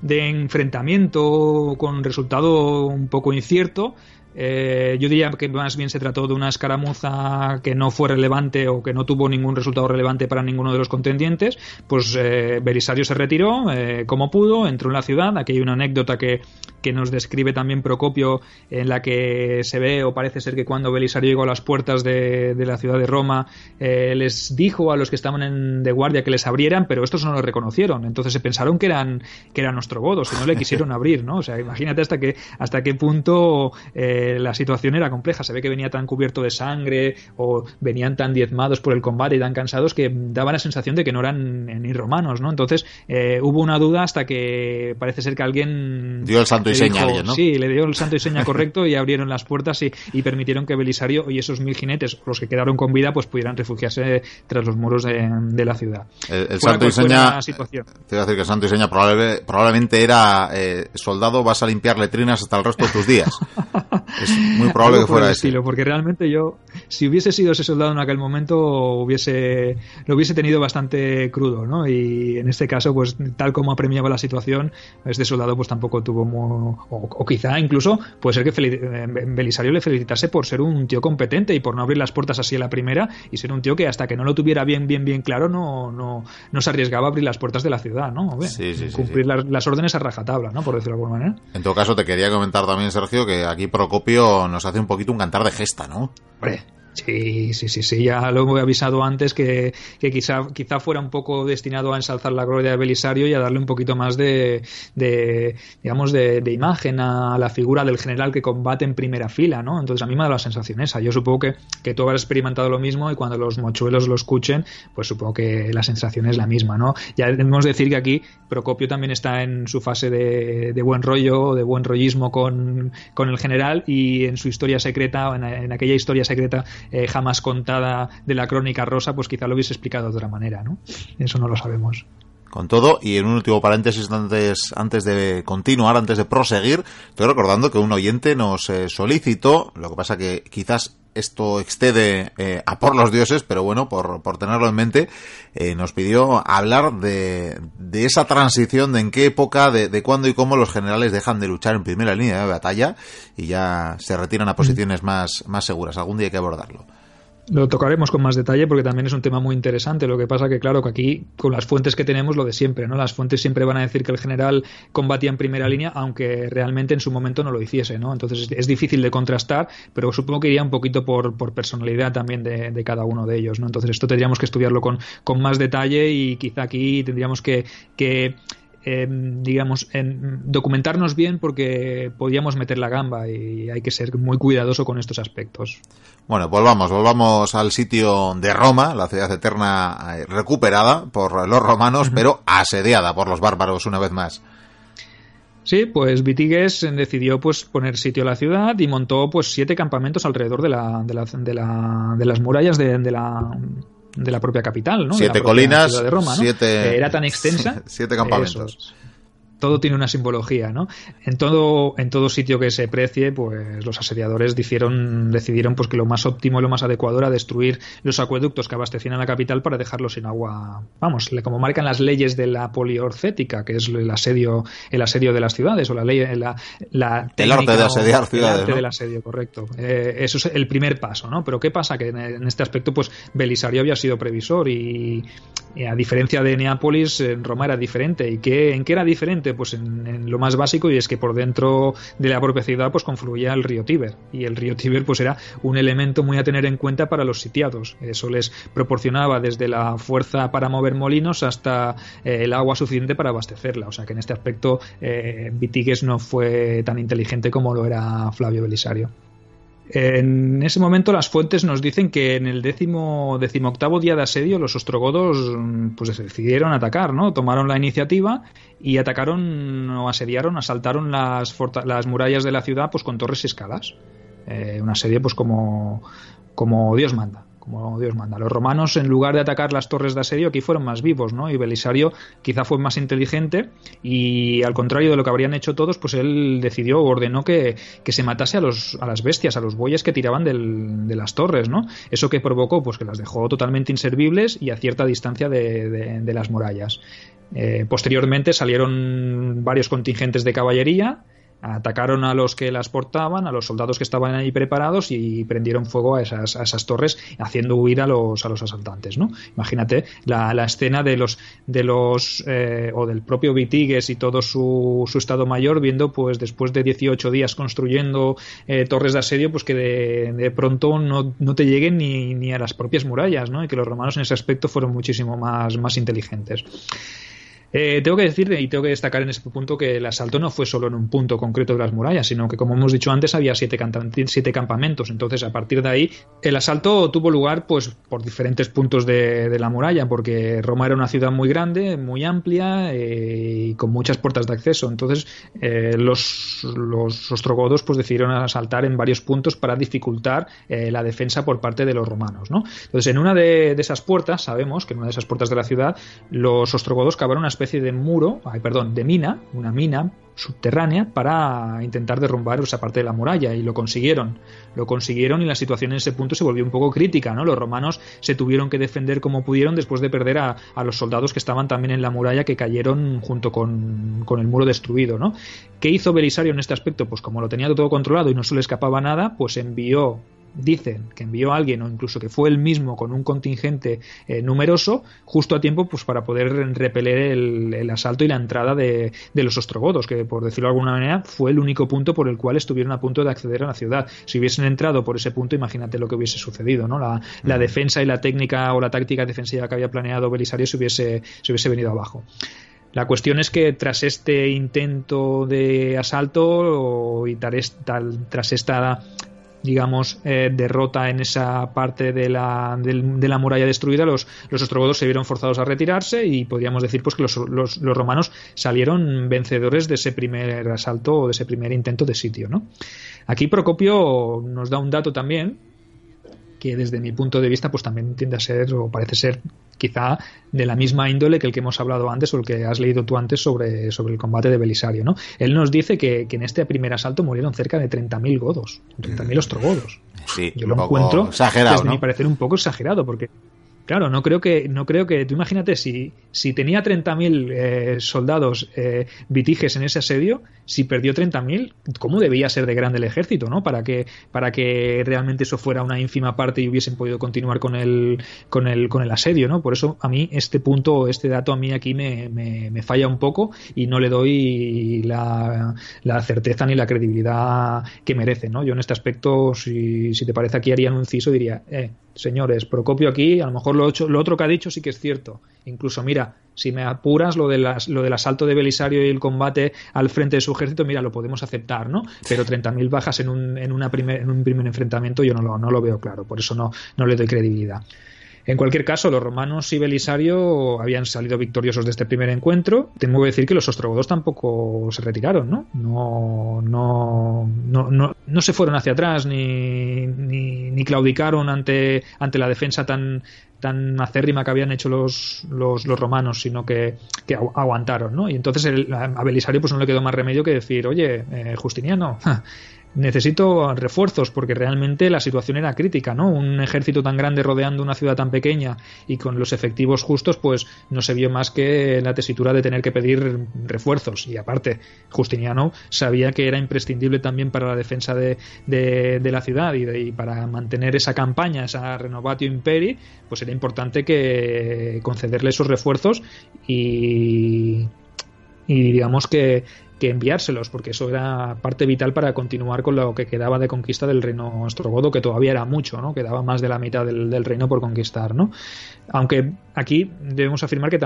B: de enfrentamiento con resultado un poco incierto, eh, yo diría que más bien se trató de una escaramuza que no fue relevante o que no tuvo ningún resultado relevante para ninguno de los contendientes. Pues eh, Belisario se retiró eh, como pudo, entró en la ciudad. Aquí hay una anécdota que, que, nos describe también Procopio, en la que se ve o parece ser que cuando Belisario llegó a las puertas de, de la ciudad de Roma, eh, les dijo a los que estaban en, de guardia que les abrieran, pero estos no lo reconocieron. Entonces se pensaron que eran, que eran ostrogodos y no le quisieron abrir, ¿no? O sea, imagínate hasta, que, hasta qué punto. Eh, la situación era compleja. Se ve que venía tan cubierto de sangre o venían tan diezmados por el combate y tan cansados que daba la sensación de que no eran ni romanos, ¿no? Entonces eh, hubo una duda hasta que parece ser que alguien
A: dio el santo y seña, ¿no?
B: Sí, le dio el santo y seña correcto y abrieron las puertas y, y, permitieron que Belisario y esos mil jinetes, los que quedaron con vida, pues pudieran refugiarse tras los muros de, de la ciudad.
A: El, santo y seña, te voy a decir que el santo y seña probablemente, probablemente era eh, soldado, vas a limpiar letrinas hasta el resto de tus días. Es muy probable que fuera
B: estilo, porque realmente yo, si hubiese sido ese soldado en aquel momento, hubiese lo hubiese tenido bastante crudo, ¿no? Y en este caso, pues tal como apremiaba la situación, este soldado pues tampoco tuvo o, quizá incluso puede ser que Belisario le felicitase por ser un tío competente y por no abrir las puertas así a la primera y ser un tío que hasta que no lo tuviera bien, bien, bien claro, no, no, no se arriesgaba a abrir las puertas de la ciudad, ¿no? cumplir las, las, órdenes a rajatabla, ¿no? Por decirlo de alguna manera.
A: En todo caso, te quería comentar también, Sergio, que aquí Procopio nos hace un poquito un cantar de gesta, ¿no?
B: Sí, sí, sí, sí, ya lo he avisado antes que, que quizá, quizá fuera un poco destinado a ensalzar la gloria de Belisario y a darle un poquito más de, de digamos, de, de, imagen a la figura del general que combate en primera fila, ¿no? Entonces a mí me da la sensación esa. Yo supongo que, que tú habrás experimentado lo mismo y cuando los mochuelos lo escuchen, pues supongo que la sensación es la misma, ¿no? Ya debemos decir que aquí Procopio también está en su fase de, de buen rollo, de buen rollismo con, con, el general y en su historia secreta, en, en aquella historia secreta eh, jamás contada de la crónica rosa, pues quizá lo hubiese explicado de otra manera, ¿no? Eso no lo sabemos.
A: Con todo, y en un último paréntesis antes, antes de continuar, antes de proseguir, estoy recordando que un oyente nos eh, solicitó, lo que pasa que quizás esto excede eh, a por los dioses, pero bueno, por, por tenerlo en mente, eh, nos pidió hablar de, de, esa transición, de en qué época, de, de cuándo y cómo los generales dejan de luchar en primera línea de batalla y ya se retiran a posiciones más, más seguras. Algún día hay que abordarlo.
B: Lo tocaremos con más detalle porque también es un tema muy interesante. Lo que pasa que, claro, que aquí, con las fuentes que tenemos, lo de siempre, ¿no? Las fuentes siempre van a decir que el general combatía en primera línea, aunque realmente en su momento no lo hiciese, ¿no? Entonces es difícil de contrastar, pero supongo que iría un poquito por, por personalidad también de, de, cada uno de ellos, ¿no? Entonces esto tendríamos que estudiarlo con, con más detalle y quizá aquí tendríamos que, que eh, digamos, en documentarnos bien porque podíamos meter la gamba y hay que ser muy cuidadoso con estos aspectos.
A: Bueno, volvamos, volvamos al sitio de Roma, la ciudad eterna eh, recuperada por los romanos, pero asediada por los bárbaros una vez más.
B: Sí, pues Vitiges decidió pues poner sitio a la ciudad y montó pues siete campamentos alrededor de la, de, la, de, la, de las murallas de, de la de la propia capital, ¿no?
A: Siete colinas, de Roma, ¿no? siete...
B: Era tan extensa.
A: siete campamentos.
B: Todo tiene una simbología, ¿no? En todo, en todo sitio que se precie, pues los asediadores decidieron, decidieron pues que lo más óptimo y lo más adecuado era destruir los acueductos que abastecían a la capital para dejarlos sin agua. Vamos, como marcan las leyes de la poliorcética, que es el asedio, el asedio de las ciudades, o la ley, la, la
A: el arte de asediar ciudades.
B: El arte
A: ¿no?
B: del asedio, correcto. Eh, eso es el primer paso, ¿no? Pero ¿qué pasa? Que en, en este aspecto, pues Belisario había sido previsor y, y a diferencia de Neápolis, en Roma era diferente. ¿Y qué, en qué era diferente? Pues en, lo más básico y es que por dentro de la propia ciudad pues confluía el río Tíber y el río Tíber pues era un elemento muy a tener en cuenta para los sitiados. Eso les proporcionaba desde la fuerza para mover molinos hasta eh, el agua suficiente para abastecerla. O sea que en este aspecto eh, Vitigues no fue tan inteligente como lo era Flavio Belisario. En ese momento las fuentes nos dicen que en el décimo, decimoctavo día de asedio los ostrogodos pues decidieron atacar, ¿no? Tomaron la iniciativa y atacaron o asediaron, asaltaron las, las murallas de la ciudad pues con torres y escalas. Eh, un asedio pues como, como Dios manda como Dios manda. Los romanos, en lugar de atacar las torres de asedio, aquí fueron más vivos, ¿no? Y Belisario quizá fue más inteligente y, al contrario de lo que habrían hecho todos, pues él decidió, ordenó que, se matase a, los, a las bestias, a los bueyes que tiraban de las torres, ¿no? Eso que provocó, pues que las dejó totalmente inservibles y a cierta distancia de, las murallas. Eh, posteriormente salieron varios contingentes de caballería atacaron a los que las portaban, a los soldados que estaban ahí preparados y prendieron fuego a esas, a esas torres, haciendo huir a los, a los asaltantes. ¿no? Imagínate la, escena de los, de los eh, o del propio Vitigues y todo su, estado mayor, viendo pues después de 18 días construyendo eh, torres de asedio, pues que de, pronto no, te lleguen ni, a las propias murallas, ¿no? y que los romanos en ese aspecto fueron muchísimo más inteligentes. Eh, tengo que decir y tengo que destacar en ese punto que el asalto no fue solo en un punto concreto de las murallas, sino que, como hemos dicho antes, había siete, siete campamentos. Entonces, a partir de ahí, el asalto tuvo lugar pues por diferentes puntos de, la muralla, porque Roma era una ciudad muy grande, muy amplia eh, y con muchas puertas de acceso. Entonces, eh, los, los ostrogodos pues decidieron asaltar en varios puntos para dificultar la defensa por parte de los romanos. ¿no? Entonces, en una de, de, esas puertas, sabemos que en una de esas puertas de la ciudad, los ostrogodos cavaron unas especie de muro, ay, perdón, de mina, una mina subterránea para intentar derrumbar esa parte de la muralla y lo consiguieron. Lo consiguieron y la situación en ese punto se volvió un poco crítica, ¿no? Los romanos se tuvieron que defender como pudieron después de perder a, los soldados que estaban también en la muralla que cayeron junto con, con, el muro destruido, ¿no? ¿Qué hizo Belisario en este aspecto? Pues como lo tenía todo controlado y no se le escapaba nada, pues envió dicen que envió a alguien o incluso que fue él mismo con un contingente eh, numeroso justo a tiempo pues para poder repeler el, asalto y la entrada de, los ostrogodos que por decirlo de alguna manera fue el único punto por el cual estuvieron a punto de acceder a la ciudad. Si hubiesen entrado por ese punto imagínate lo que hubiese sucedido ¿no? la, defensa y la técnica o la táctica defensiva que había planeado Belisario se hubiese, se hubiese venido abajo. La cuestión es que tras este intento de asalto y tras esta digamos, eh, derrota en esa parte de la, de, la muralla destruida, los, los ostrogodos se vieron forzados a retirarse y podríamos decir pues que los, los, los, romanos salieron vencedores de ese primer asalto o de ese primer intento de sitio. ¿no? Aquí Procopio nos da un dato también que desde mi punto de vista pues también tiende a ser o parece ser quizá de la misma índole que el que hemos hablado antes o el que has leído tú antes sobre, sobre el combate de Belisario. ¿no? Él nos dice que, en este primer asalto murieron cerca de 30.000 godos, 30.000 ostrogodos.
A: Sí,
B: Yo lo encuentro, exagerado, desde mi parecer, un poco exagerado, porque Claro, no creo que, no creo que, tú imagínate, si, si tenía 30.000 eh, soldados eh, vitiges en ese asedio, si perdió 30.000, ¿cómo debía ser de grande el ejército, no? Para que, para que realmente eso fuera una ínfima parte y hubiesen podido continuar con el, con el, con el asedio, ¿no? Por eso a mí este punto, este dato a mí aquí me, me, falla un poco y no le doy la, la, certeza ni la credibilidad que merece, ¿no? Yo en este aspecto, si, si te parece aquí haría un inciso, diría, eh, señores, Procopio aquí, a lo mejor lo, otro que ha dicho sí que es cierto. Incluso, mira, si me apuras lo, de las, lo del asalto de Belisario y el combate al frente de su ejército, mira, lo podemos aceptar, ¿no? Pero 30.000 bajas en un, en, una primer, en un primer enfrentamiento yo no lo, no lo veo claro, por eso no, no le doy credibilidad. En cualquier caso, los romanos y Belisario habían salido victoriosos de este primer encuentro. Tengo que decir que los ostrogodos tampoco se retiraron, ¿no? No, no, no, no, se fueron hacia atrás ni, ni, claudicaron ante, ante la defensa tan, tan acérrima que habían hecho los, los, romanos, sino que, que, aguantaron, ¿no? Y entonces a Belisario pues no le quedó más remedio que decir, oye, eh, Justiniano, necesito refuerzos porque realmente la situación era crítica, ¿no? Un ejército tan grande rodeando una ciudad tan pequeña y con los efectivos justos, pues no se vio más que la tesitura de tener que pedir refuerzos. Y aparte, Justiniano sabía que era imprescindible también para la defensa de, de, la ciudad y, y, para mantener esa campaña, esa renovatio imperi, pues era importante que concederle esos refuerzos y y digamos que que enviárselos, porque eso era parte vital para continuar con lo que quedaba de conquista del reino ostrogodo, que todavía era mucho, ¿no? Quedaba más de la mitad del, reino por conquistar, ¿no? Aunque aquí debemos afirmar que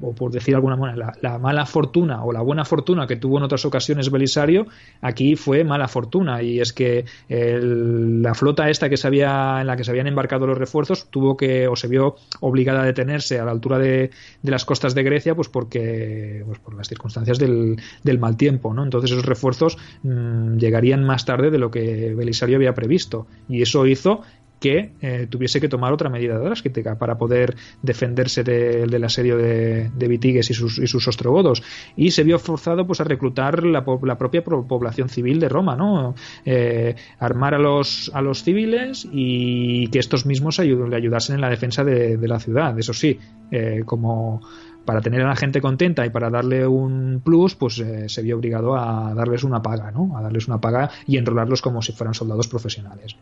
B: o por decir de alguna manera, la, mala fortuna o la buena fortuna que tuvo en otras ocasiones Belisario, aquí fue mala fortuna. Y es que la flota esta que se había, en la que se habían embarcado los refuerzos tuvo que, o se vio obligada a detenerse a la altura de, las costas de Grecia, pues porque, pues por las circunstancias del, mal tiempo, ¿no? Entonces esos refuerzos mm, llegarían más tarde de lo que Belisario había previsto. Y eso hizo que eh, tuviese que tomar otra medida drástica para poder defenderse del asedio de, de Vitigues y sus, y sus, ostrogodos. Y se vio forzado pues, a reclutar la, propia población civil de Roma, ¿no? Eh, armar a los, a los civiles y que estos mismos le ayudasen en la defensa de, la ciudad. Eso sí, eh, como para tener a la gente contenta y para darle un plus, pues se vio obligado a darles una paga, ¿no? A darles una paga y enrolarlos como si fueran soldados profesionales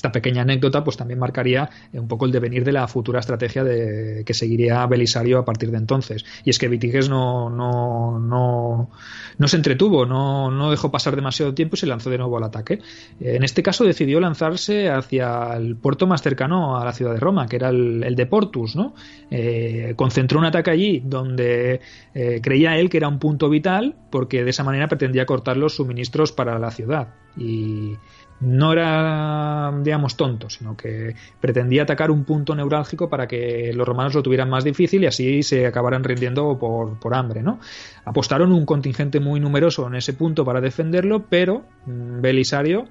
B: esta pequeña anécdota pues también marcaría un poco el devenir de la futura estrategia de, que seguiría Belisario a partir de entonces. Y es que Vitiges no, no, no, no se entretuvo, no, no dejó pasar demasiado tiempo y se lanzó de nuevo al ataque. En este caso decidió lanzarse hacia el puerto más cercano a la ciudad de Roma, que era el, de Portus. ¿no? Eh, concentró un ataque allí donde eh, creía él que era un punto vital porque de esa manera pretendía cortar los suministros para la ciudad. Y, no era, digamos, tonto, sino que pretendía atacar un punto neurálgico para que los romanos lo tuvieran más difícil y así se acabaran rindiendo por, por hambre, ¿no? Apostaron un contingente muy numeroso en ese punto para defenderlo, pero mm, Belisario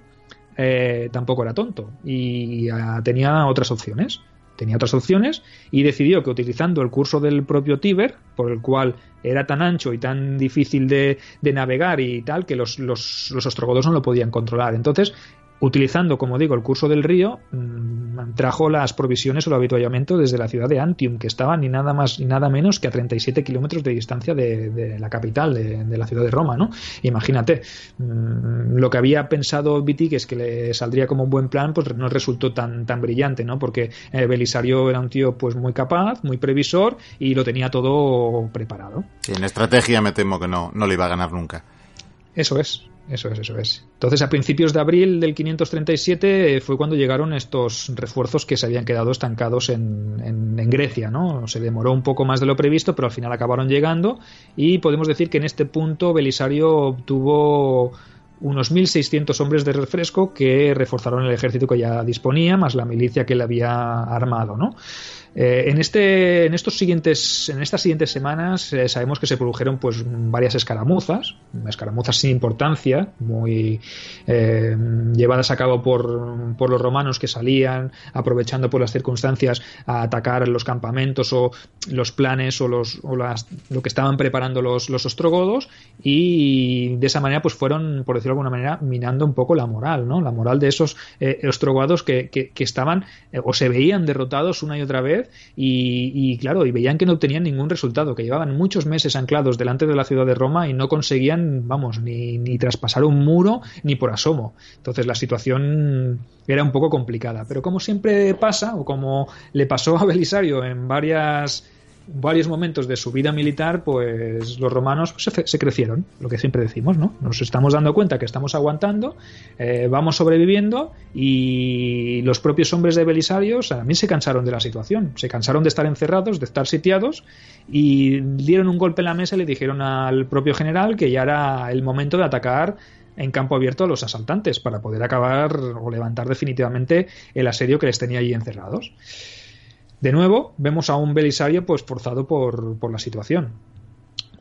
B: eh, tampoco era tonto y ah, tenía otras opciones. Tenía otras opciones y decidió que utilizando el curso del propio Tíber, por el cual era tan ancho y tan difícil de, de navegar y tal, que los, los, los ostrogodos no lo podían controlar. Entonces utilizando, como digo, el curso del río, mm, trajo las provisiones o el habituallamiento desde la ciudad de Antium, que estaba ni nada más ni nada menos que a 37 kilómetros de distancia de, la capital, de, la ciudad de Roma, ¿no? Imagínate, mm, lo que había pensado Vitiques que le saldría como un buen plan, pues no resultó tan, tan brillante, ¿no? Porque eh, Belisario era un tío pues muy capaz, muy previsor y lo tenía todo preparado.
A: Sí, en estrategia me temo que no, no le iba a ganar nunca.
B: Eso es. Eso es, eso es. Entonces, a principios de abril del 537 eh, fue cuando llegaron estos refuerzos que se habían quedado estancados en, en, Grecia, ¿no? Se demoró un poco más de lo previsto, pero al final acabaron llegando y podemos decir que en este punto Belisario obtuvo unos 1.600 hombres de refresco que reforzaron el ejército que ya disponía, más la milicia que le había armado, ¿no? Eh, en, este, en, estos siguientes, en estas siguientes semanas eh, sabemos que se produjeron pues, varias escaramuzas, escaramuzas sin importancia, muy eh, llevadas a cabo por, por, los romanos que salían aprovechando por las circunstancias a atacar los campamentos o los planes o, los, o las, lo que estaban preparando los, los ostrogodos y de esa manera pues fueron, por decirlo de alguna manera, minando un poco la moral, ¿no? la moral de esos ostrogodos que, que estaban o se veían derrotados una y otra vez y, claro, y veían que no obtenían ningún resultado, que llevaban muchos meses anclados delante de la ciudad de Roma y no conseguían, vamos, ni, ni traspasar un muro ni por asomo. Entonces la situación era un poco complicada. Pero como siempre pasa, o como le pasó a Belisario en varias varios momentos de su vida militar, pues los romanos se, crecieron, lo que siempre decimos, ¿no? Nos estamos dando cuenta que estamos aguantando, eh, vamos sobreviviendo y los propios hombres de Belisario también se cansaron de la situación, se cansaron de estar encerrados, de estar sitiados y dieron un golpe en la mesa y le dijeron al propio general que ya era el momento de atacar en campo abierto a los asaltantes para poder acabar o levantar definitivamente el asedio que les tenía allí encerrados. De nuevo, vemos a un Belisario pues forzado por, por la situación.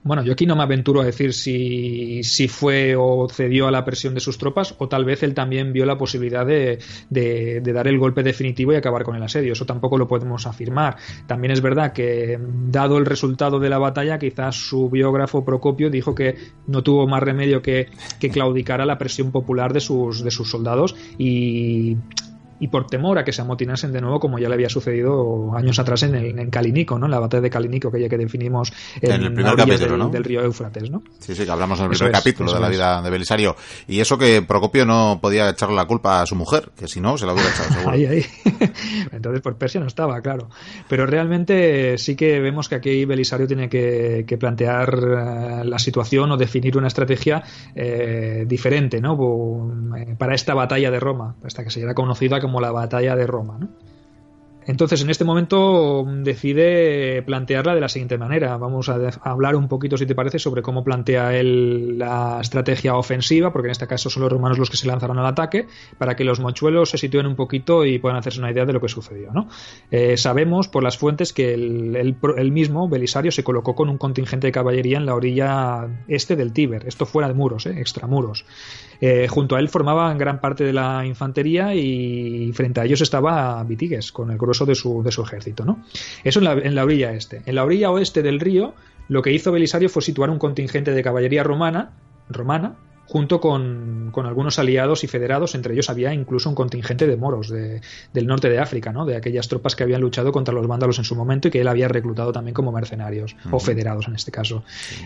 B: Bueno, yo aquí no me aventuro a decir si, si, fue o cedió a la presión de sus tropas o tal vez él también vio la posibilidad de, de, dar el golpe definitivo y acabar con el asedio. Eso tampoco lo podemos afirmar. También es verdad que, dado el resultado de la batalla, quizás su biógrafo Procopio dijo que no tuvo más remedio que, que claudicar a la presión popular de sus, de sus soldados y y por temor a que se amotinasen de nuevo como ya le había sucedido años atrás en, el, en Calinico, ¿no? En la batalla de Calinico que ya que definimos
A: en, el primer capítulo,
B: del, río Éufrates, ¿no?
A: Sí, sí, que hablamos en el primer capítulo de la vida de Belisario. Y eso que Procopio no podía echarle la culpa a su mujer, que si no se la hubiera echado seguro.
B: ahí, ahí. Entonces, por Persia no estaba, claro. Pero realmente sí que vemos que aquí Belisario tiene que, plantear eh, la situación o definir una estrategia eh, diferente, ¿no? Eh, para esta batalla de Roma, hasta que se será conocida como la batalla de Roma, ¿no? Entonces, en este momento mm, decide plantearla de la siguiente manera. Vamos a, hablar un poquito, si te parece, sobre cómo plantea él la estrategia ofensiva, porque en este caso son los romanos los que se lanzaron al ataque, para que los mochuelos se sitúen un poquito y puedan hacerse una idea de lo que sucedió. ¿no? Eh, sabemos por las fuentes que el, mismo, Belisario, se colocó con un contingente de caballería en la orilla este del Tíber, esto fuera de muros, ¿eh? extramuros. Eh, junto a él formaban gran parte de la infantería y frente a ellos estaba Vitigues con el grueso de su, de su ejército. ¿no? Eso en la, en la orilla este. En la orilla oeste del río, lo que hizo Belisario fue situar un contingente de caballería romana, romana junto con, algunos aliados y federados, entre ellos había incluso un contingente de moros del norte de África, ¿no? de aquellas tropas que habían luchado contra los vándalos en su momento y que él había reclutado también como mercenarios, o federados en este caso.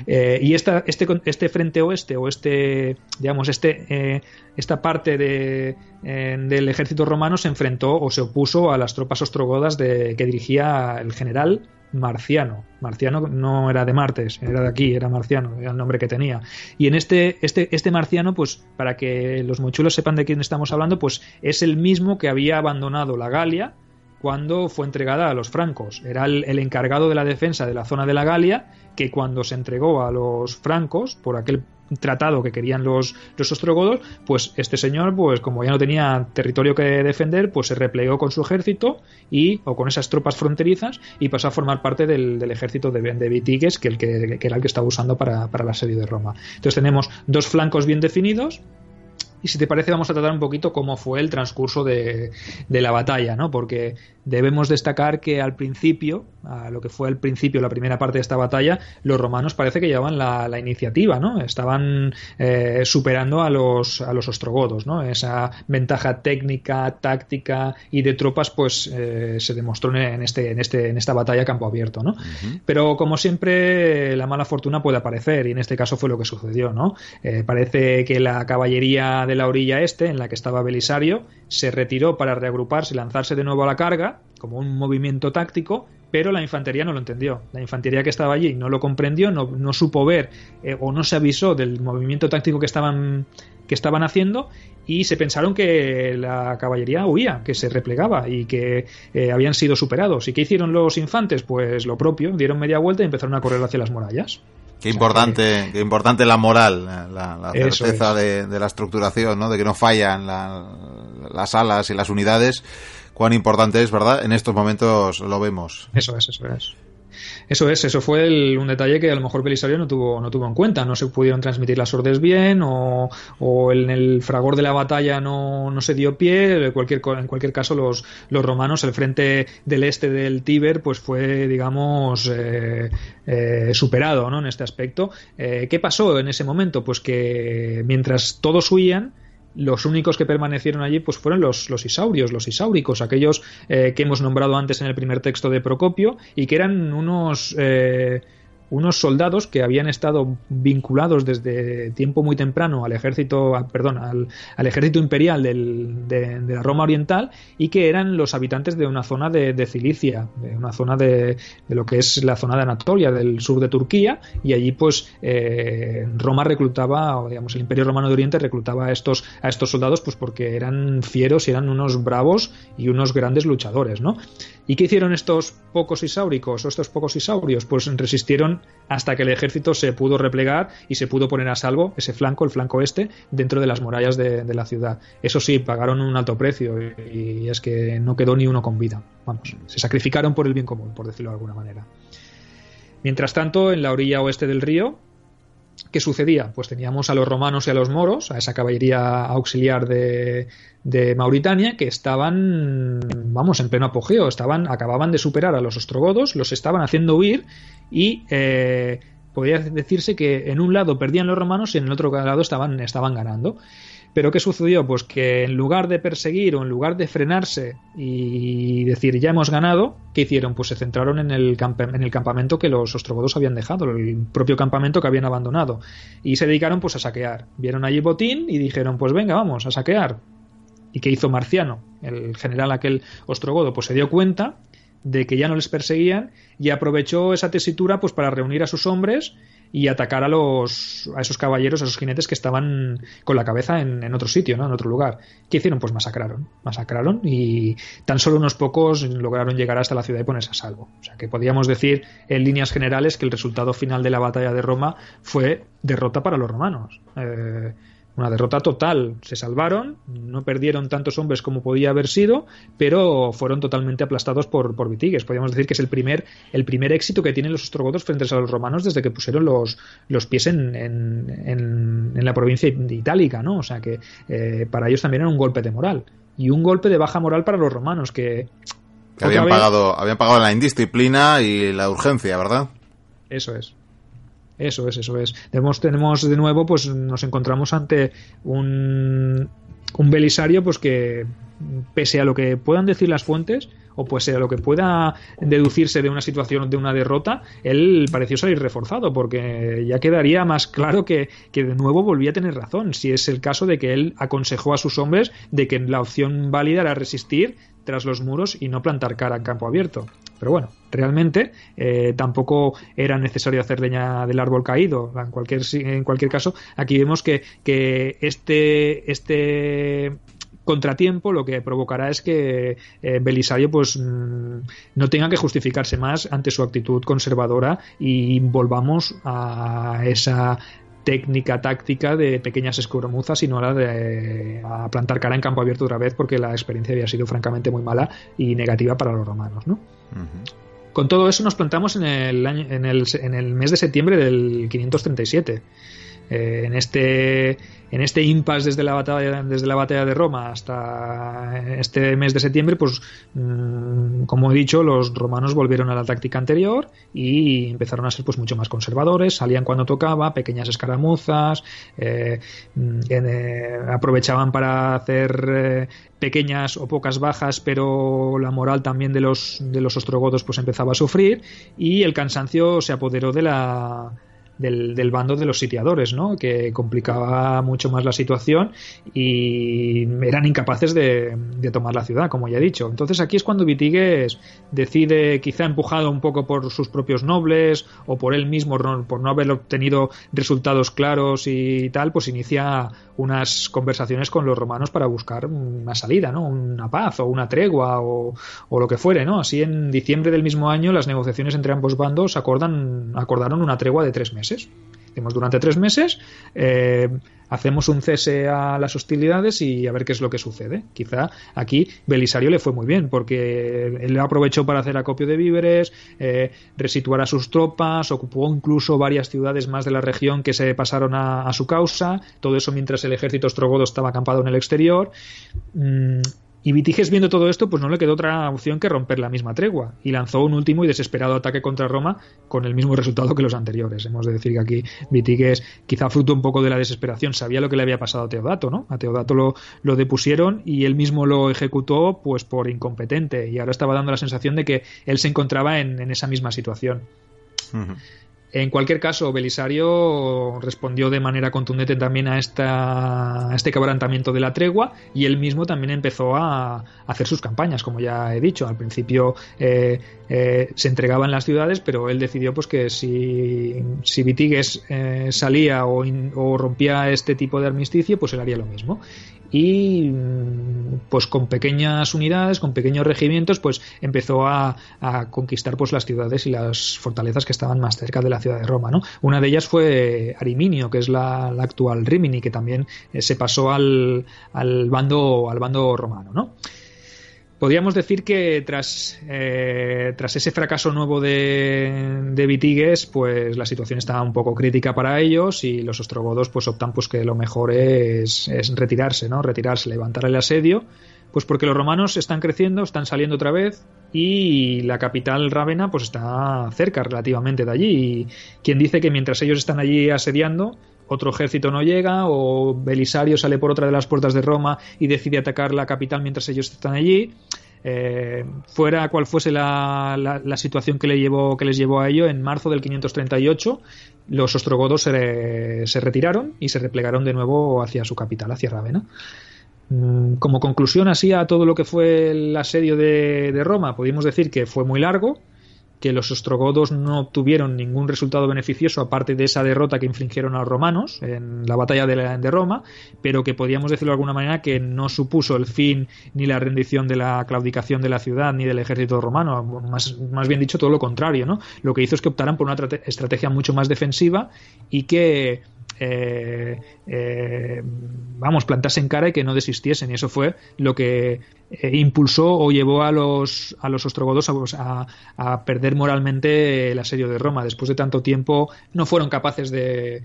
B: Eh, y esta, este, este frente oeste, o este, digamos, este, eh, esta parte de, eh, del ejército romano se enfrentó o se opuso a las tropas ostrogodas de, que dirigía el general Marciano. Marciano no era de Martes, era de aquí, era Marciano, era el nombre que tenía. Y en este, este, este Marciano, pues para que los mochuelos sepan de quién estamos hablando, pues es el mismo que había abandonado la Galia cuando fue entregada a los francos. Era el, encargado de la defensa de la zona de la Galia, que cuando se entregó a los francos, por aquel tratado que querían los, los ostrogodos, pues este señor, pues como ya no tenía territorio que defender, pues se replegó con su ejército y, o con esas tropas fronterizas, y pasó a formar parte del, ejército de, de Vitigues, que, el que, era el que estaba usando para, para el asedio de Roma. Entonces tenemos dos flancos bien definidos, y si te parece, vamos a tratar un poquito cómo fue el transcurso de, de la batalla, ¿no? Porque debemos destacar que al principio, a lo que fue al principio, la primera parte de esta batalla, los romanos parece que llevaban la, la iniciativa, ¿no? Estaban eh, superando a los, a los ostrogodos, ¿no? Esa ventaja técnica, táctica y de tropas, pues eh, se demostró en, este, en, este, en esta batalla campo abierto, ¿no? Pero como siempre, la mala fortuna puede aparecer y en este caso fue lo que sucedió, ¿no? Eh, parece que la caballería de la orilla este, en la que estaba Belisario, se retiró para reagruparse y lanzarse de nuevo a la carga, como un movimiento táctico, pero la infantería no lo entendió. La infantería que estaba allí no lo comprendió, no, supo ver eh, o no se avisó del movimiento táctico que estaban, que estaban haciendo y se pensaron que la caballería huía, que se replegaba y que eh, habían sido superados. ¿Y qué hicieron los infantes? Pues lo propio, dieron media vuelta y empezaron a correr hacia las murallas.
A: Qué importante, qué importante la moral, la, certeza de, la estructuración, ¿no? De que no fallan las alas y las unidades. Cuán importante es, ¿verdad? En estos momentos lo vemos.
B: Eso es, eso es. Eso es, eso fue un detalle que a lo mejor Belisario no tuvo, no tuvo en cuenta. No se pudieron transmitir las órdenes bien o, en el fragor de la batalla no, no se dio pie. En cualquier, en cualquier caso, los, los romanos, el frente del este del Tíber, pues fue, digamos, eh, eh, superado ¿no? en este aspecto. Eh, ¿Qué pasó en ese momento? Pues que mientras todos huían, los únicos que permanecieron allí pues fueron los, los isaurios, los isáuricos, aquellos eh, que hemos nombrado antes en el primer texto de Procopio y que eran unos eh, unos soldados que habían estado vinculados desde tiempo muy temprano al ejército, perdón, al, ejército imperial de, la Roma Oriental y que eran los habitantes de una zona de, Cilicia, de una zona de, lo que es la zona de Anatolia, del sur de Turquía, y allí pues eh, Roma reclutaba, o digamos el Imperio Romano de Oriente reclutaba a estos, a estos soldados pues porque eran fieros y eran unos bravos y unos grandes luchadores, ¿no? ¿Y qué hicieron estos pocos isáuricos o estos pocos isaurios? Pues resistieron hasta que el ejército se pudo replegar y se pudo poner a salvo ese flanco, el flanco este, dentro de las murallas de, la ciudad. Eso sí, pagaron un alto precio y, es que no quedó ni uno con vida. Vamos, se sacrificaron por el bien común, por decirlo de alguna manera. Mientras tanto, en la orilla oeste del río, ¿Qué sucedía? Pues teníamos a los romanos y a los moros, a esa caballería auxiliar de, de Mauritania, que estaban, vamos, en pleno apogeo, estaban, acababan de superar a los ostrogodos, los estaban haciendo huir y eh, podría decirse que en un lado perdían los romanos y en el otro lado estaban, estaban ganando. Pero ¿qué sucedió? Pues que en lugar de perseguir o en lugar de frenarse y decir ya hemos ganado, ¿qué hicieron? Pues se centraron en el, en el campamento que los ostrogodos habían dejado, el propio campamento que habían abandonado. Y se dedicaron pues a saquear. Vieron allí botín y dijeron pues venga, vamos a saquear. ¿Y qué hizo Marciano? El general aquel ostrogodo pues se dio cuenta de que ya no les perseguían y aprovechó esa tesitura pues para reunir a sus hombres y atacar a los a esos caballeros, a esos jinetes que estaban con la cabeza en, otro sitio, ¿no? En otro lugar. ¿Qué hicieron? Pues masacraron, masacraron y tan solo unos pocos lograron llegar hasta la ciudad y ponerse a salvo. O sea que podríamos decir en líneas generales que el resultado final de la batalla de Roma fue derrota para los romanos. Eh, una derrota total. Se salvaron, no perdieron tantos hombres como podía haber sido, pero fueron totalmente aplastados por, por Vitigues. Podríamos decir que es el primer, el primer éxito que tienen los ostrogodos frente a los romanos desde que pusieron los, los pies en, en, en, la provincia itálica, ¿no? O sea que eh, para ellos también era un golpe de moral. Y un golpe de baja moral para los romanos, que...
A: Que habían, pagado, habían pagado la indisciplina y la urgencia, ¿verdad?
B: Eso es. Eso es, eso es. Tenemos, tenemos de nuevo, pues nos encontramos ante un, un Belisario, pues que pese a lo que puedan decir las fuentes, o pues a lo que pueda deducirse de una situación de una derrota, él pareció salir reforzado, porque ya quedaría más claro que, que, de nuevo volvía a tener razón, si es el caso de que él aconsejó a sus hombres de que la opción válida era resistir tras los muros y no plantar cara en campo abierto. Pero bueno, realmente eh, tampoco era necesario hacer leña del árbol caído. En cualquier, en cualquier caso, aquí vemos que, este, este contratiempo lo que provocará es que eh, Belisario pues mm, no tenga que justificarse más ante su actitud conservadora y volvamos a esa técnica táctica de pequeñas escuromuzas sino la de a plantar cara en campo abierto otra vez porque la experiencia había sido francamente muy mala y negativa para los romanos ¿no? Con todo eso nos plantamos en el, en el, en el mes de septiembre del 537. Eh, en este en este impasse desde la batalla desde la batalla de Roma hasta este mes de septiembre pues mm, como he dicho los romanos volvieron a la táctica anterior y empezaron a ser pues mucho más conservadores salían cuando tocaba pequeñas escaramuzas eh, mm, eh, aprovechaban para hacer pequeñas o pocas bajas pero la moral también de los de los ostrogodos pues empezaba a sufrir y el cansancio se apoderó de la del, bando de los sitiadores, ¿no? que complicaba mucho más la situación y eran incapaces de, tomar la ciudad, como ya he dicho. Entonces aquí es cuando Vitigues decide, quizá empujado un poco por sus propios nobles o por él mismo, por no haber obtenido resultados claros y tal, pues inicia unas conversaciones con los romanos para buscar una salida, ¿no? una paz o una tregua o, lo que fuere. ¿no? Así en diciembre del mismo año las negociaciones entre ambos bandos acordan, acordaron una tregua de tres meses. Durante tres meses, eh, hacemos un cese a las hostilidades y a ver qué es lo que sucede. Quizá aquí Belisario le fue muy bien porque él aprovechó para hacer acopio de víveres, eh, resituar a sus tropas, ocupó incluso varias ciudades más de la región que se pasaron a, su causa, todo eso mientras el ejército ostrogodo estaba acampado en el exterior. Mm, y Vitiges, viendo todo esto, pues no le quedó otra opción que romper la misma tregua y lanzó un último y desesperado ataque contra Roma con el mismo resultado que los anteriores. Hemos de decir que aquí Vitiges, quizá fruto un poco de la desesperación, sabía lo que le había pasado a Teodato, ¿no? A Teodato lo, lo depusieron y él mismo lo ejecutó pues por incompetente y ahora estaba dando la sensación de que él se encontraba en, esa misma situación. En cualquier caso, Belisario respondió de manera contundente también a, esta, este quebrantamiento de la tregua y él mismo también empezó a, hacer sus campañas, como ya he dicho. Al principio eh, eh, se entregaban las ciudades, pero él decidió pues que si, si Vitigues eh, salía o, o, rompía este tipo de armisticio, pues él haría lo mismo y pues con pequeñas unidades, con pequeños regimientos, pues empezó a, conquistar pues las ciudades y las fortalezas que estaban más cerca de la ciudad de Roma, ¿no? Una de ellas fue Ariminio, que es la, actual Rimini, que también eh, se pasó al, al bando al bando romano, ¿no? Podríamos decir que tras, eh, tras ese fracaso nuevo de, de, Vitigues, pues la situación está un poco crítica para ellos y los ostrogodos pues optan pues que lo mejor es, retirarse, ¿no? Retirarse, levantar el asedio, pues porque los romanos están creciendo, están saliendo otra vez y la capital Rávena pues está cerca relativamente de allí. Y quien dice que mientras ellos están allí asediando, otro ejército no llega o Belisario sale por otra de las puertas de Roma y decide atacar la capital mientras ellos están allí. Eh, fuera cual fuese la, la, situación que, les llevó a ello, en marzo del 538 los ostrogodos se, retiraron y se replegaron de nuevo hacia su capital, hacia Rávena. Mm, como conclusión así a todo lo que fue el asedio de, de Roma, podríamos decir que fue muy largo, que los ostrogodos no obtuvieron ningún resultado beneficioso aparte de esa derrota que infligieron a los romanos en la batalla de, Roma, pero que podíamos decirlo de alguna manera que no supuso el fin ni la rendición de la claudicación de la ciudad ni del ejército romano, más, más bien dicho todo lo contrario, ¿no? Lo que hizo es que optaran por una estrategia mucho más defensiva y que eh, eh, vamos, plantarse en cara y que no desistiesen. Y eso fue lo que eh, impulsó o llevó a los, a los ostrogodos a, a, perder moralmente el asedio de Roma. Después de tanto tiempo no fueron capaces de,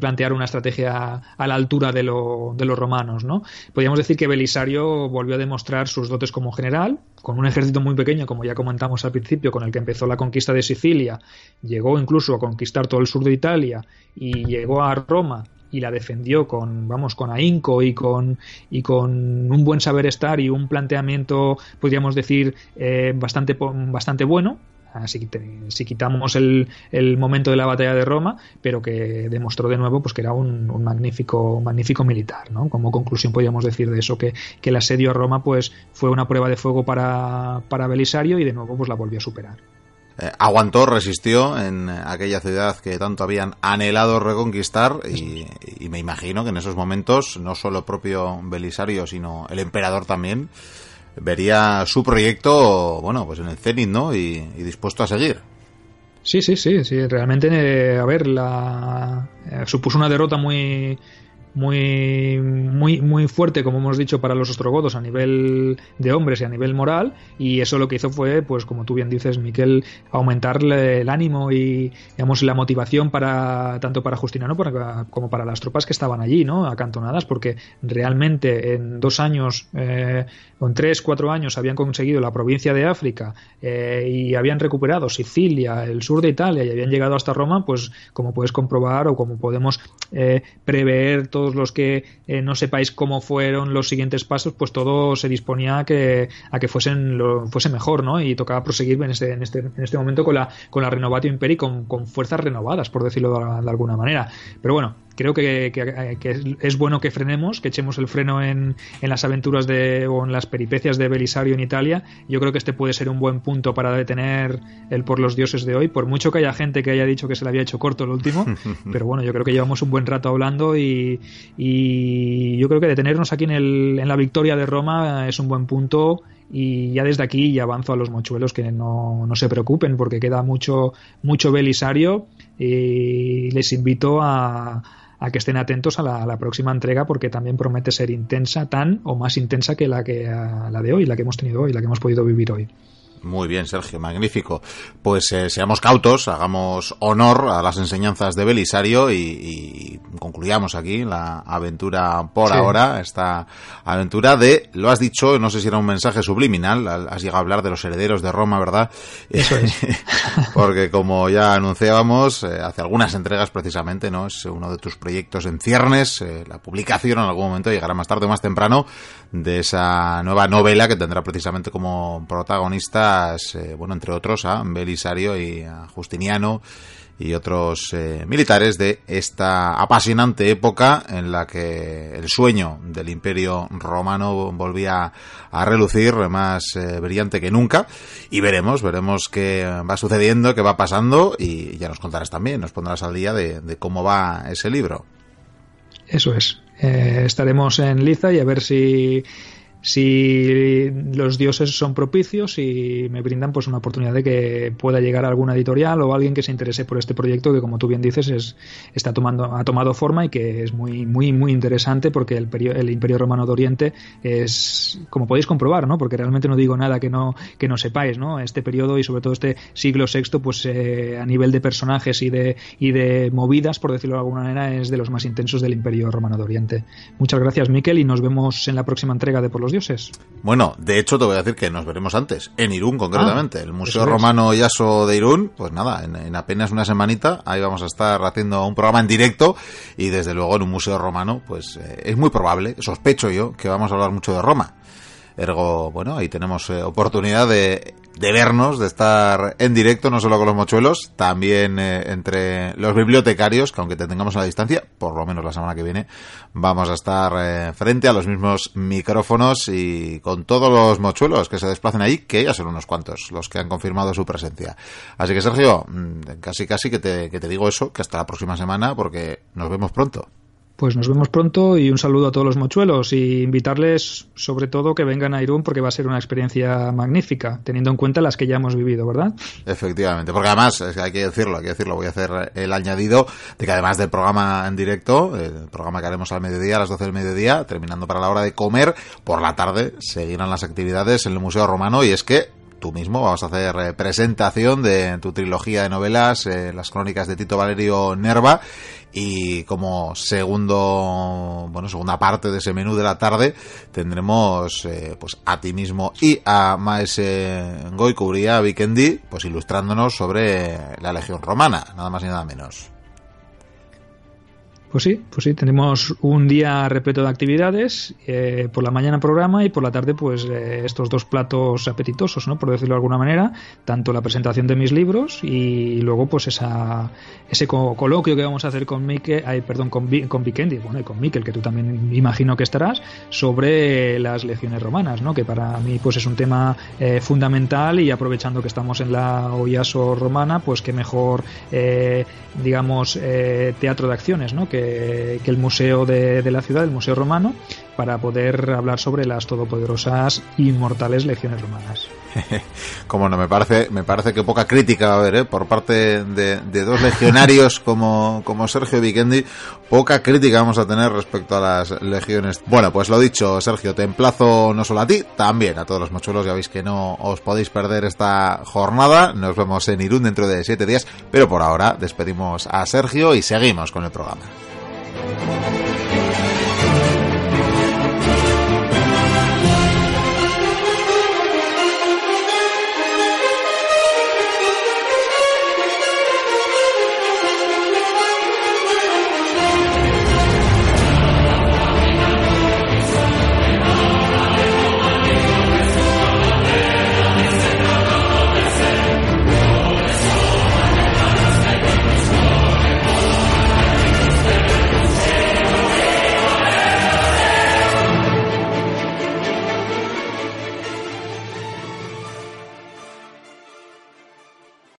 B: plantear una estrategia a la altura de, de los romanos. ¿no? Podríamos decir que Belisario volvió a demostrar sus dotes como general, con un ejército muy pequeño, como ya comentamos al principio, con el que empezó la conquista de Sicilia, llegó incluso a conquistar todo el sur de Italia y llegó a Roma y la defendió con vamos con ahínco y con y con un buen saber estar y un planteamiento podríamos decir eh, bastante bastante bueno si, si quitamos el, el, momento de la batalla de Roma, pero que demostró de nuevo pues que era un, un magnífico, magnífico militar, ¿no? Como conclusión podríamos decir de eso, que, que, el asedio a Roma pues fue una prueba de fuego para, para Belisario y de nuevo pues la volvió a superar.
A: Eh, aguantó, resistió en aquella ciudad que tanto habían anhelado reconquistar y, me imagino que en esos momentos no solo propio Belisario sino el emperador también vería su proyecto, bueno, pues en el cenit, ¿no? Y, dispuesto a seguir.
B: Sí, sí, sí, sí. Realmente, eh, a ver, la eh, supuso una derrota muy muy, muy, muy fuerte, como hemos dicho, para los ostrogodos a nivel de hombres y a nivel moral, y eso lo que hizo fue, pues como tú bien dices, Miquel, aumentarle el ánimo y, digamos, la motivación para tanto para Justiniano como para las tropas que estaban allí, ¿no? Acantonadas, porque realmente en dos años, eh, en tres, cuatro años, habían conseguido la provincia de África eh, y habían recuperado Sicilia, el sur de Italia y habían llegado hasta Roma, pues como puedes comprobar o como podemos eh, prever todo los que eh, no sepáis cómo fueron los siguientes pasos, pues todo se disponía a que, a que fuesen lo, fuese mejor, ¿no? Y tocaba proseguir en este, en este, en este momento con la, con la Renovatio Imperi con, con fuerzas renovadas, por decirlo de, alguna manera. Pero bueno, creo que, que, es bueno que frenemos, que echemos el freno en, en, las aventuras de, o en las peripecias de Belisario en Italia. Yo creo que este puede ser un buen punto para detener el por los dioses de hoy, por mucho que haya gente que haya dicho que se le había hecho corto el último, pero bueno, yo creo que llevamos un buen rato hablando y, y yo creo que detenernos aquí en, el, en la victoria de Roma es un buen punto y ya desde aquí ya avanzo a los mochuelos que no, no se preocupen porque queda mucho, mucho Belisario y les invito a, a que estén atentos a la, próxima entrega porque también promete ser intensa, tan o más intensa que la que la de hoy, la que hemos tenido hoy, la que hemos podido vivir hoy.
A: Muy bien, Sergio, magnífico. Pues eh, seamos cautos, hagamos honor a las enseñanzas de Belisario y, concluyamos aquí la aventura por ahora, esta aventura de, lo has dicho, no sé si era un mensaje subliminal, has llegado a hablar de los herederos de Roma, ¿verdad?
B: Eso es.
A: Porque como ya anunciábamos, eh, hace algunas entregas precisamente, ¿no? Es uno de tus proyectos en ciernes, eh, la publicación en algún momento llegará más tarde o más temprano de esa nueva novela que tendrá precisamente como protagonista eh, bueno, entre otros a Belisario y a Justiniano y otros eh, militares de esta apasionante época en la que el sueño del imperio romano volvía a relucir más eh, brillante que nunca y veremos, veremos qué va sucediendo, qué va pasando y ya nos contarás también, nos pondrás al día de cómo va ese libro.
B: Eso es. Estaremos en Liza y a ver si si los dioses son propicios y me brindan pues una oportunidad de que pueda llegar a alguna editorial o alguien que se interese por este proyecto que como tú bien dices es, está tomando ha tomado forma y que es muy muy muy interesante porque el, el Imperio Romano de Oriente es como podéis comprobar no porque realmente no digo nada que no que no sepáis no este periodo y sobre todo este siglo VI pues eh, a nivel de personajes y de y de movidas por decirlo de alguna manera es de los más intensos del Imperio Romano de Oriente. Muchas gracias Miquel y nos vemos en la próxima entrega de por los dioses.
A: Bueno, de hecho te voy a decir que nos veremos antes, en Irún concretamente, ah, el Museo Romano Yaso de Irún, pues nada, en, apenas una semanita ahí vamos a estar haciendo un programa en directo y desde luego en un museo romano, pues eh, es muy probable, sospecho yo, que vamos a hablar mucho de Roma. Ergo, bueno, ahí tenemos eh, oportunidad de, de, vernos, de estar en directo, no solo con los mochuelos, también eh, entre los bibliotecarios, que aunque te tengamos a la distancia, por lo menos la semana que viene, vamos a estar eh, frente a los mismos micrófonos y con todos los mochuelos que se desplacen ahí, que ya son unos cuantos los que han confirmado su presencia. Así que Sergio, mm, casi casi que te, que te digo eso, que hasta la próxima semana, porque nos vemos pronto.
B: Pues nos vemos pronto y un saludo a todos los mochuelos y invitarles sobre todo que vengan a Irún porque va a ser una experiencia magnífica, teniendo en cuenta las que ya hemos vivido, ¿verdad?
A: Efectivamente, porque además hay que decirlo, hay que decirlo, voy a hacer el añadido de que además del programa en directo, el programa que haremos al mediodía, a las 12 del mediodía, terminando para la hora de comer, por la tarde seguirán las actividades en el Museo Romano y es que tú mismo. Vamos a hacer eh, presentación de tu trilogía de novelas, eh, las crónicas de Tito Valerio Nerva. Y como segundo bueno segunda parte de ese menú de la tarde tendremos eh, pues a ti mismo y a Maese Goikuria Vikendi pues ilustrándonos sobre la legión romana. Nada más y nada menos
B: pues sí, pues sí, tenemos un día repleto de actividades, eh, por la mañana programa y por la tarde pues eh, estos dos platos apetitosos, ¿no? Por decirlo de alguna manera, tanto la presentación de mis libros y luego pues esa, ese coloquio que vamos a hacer con Mikel, ay, perdón, con, con Vikendi, bueno, y con Mikel, que tú también imagino que estarás, sobre las legiones romanas, ¿no? Que para mí pues es un tema eh, fundamental y aprovechando que estamos en la Oyaso romana, pues que mejor, digamos, teatro de acciones, ¿no? Que que, el museo de, la ciudad, el Museo Romano, para poder hablar sobre las todopoderosas inmortales legiones romanas.
A: como no, me parece, me parece que poca crítica va a haber, ¿eh? por parte de, dos legionarios como, como Sergio Vikendi, poca crítica vamos a tener respecto a las legiones. Bueno, pues lo dicho, Sergio, te emplazo no solo a ti, también a todos los mochuelos, ya veis que no os podéis perder esta jornada, nos vemos en Irún dentro de siete días, pero por ahora despedimos a Sergio y seguimos con el programa. Thank you.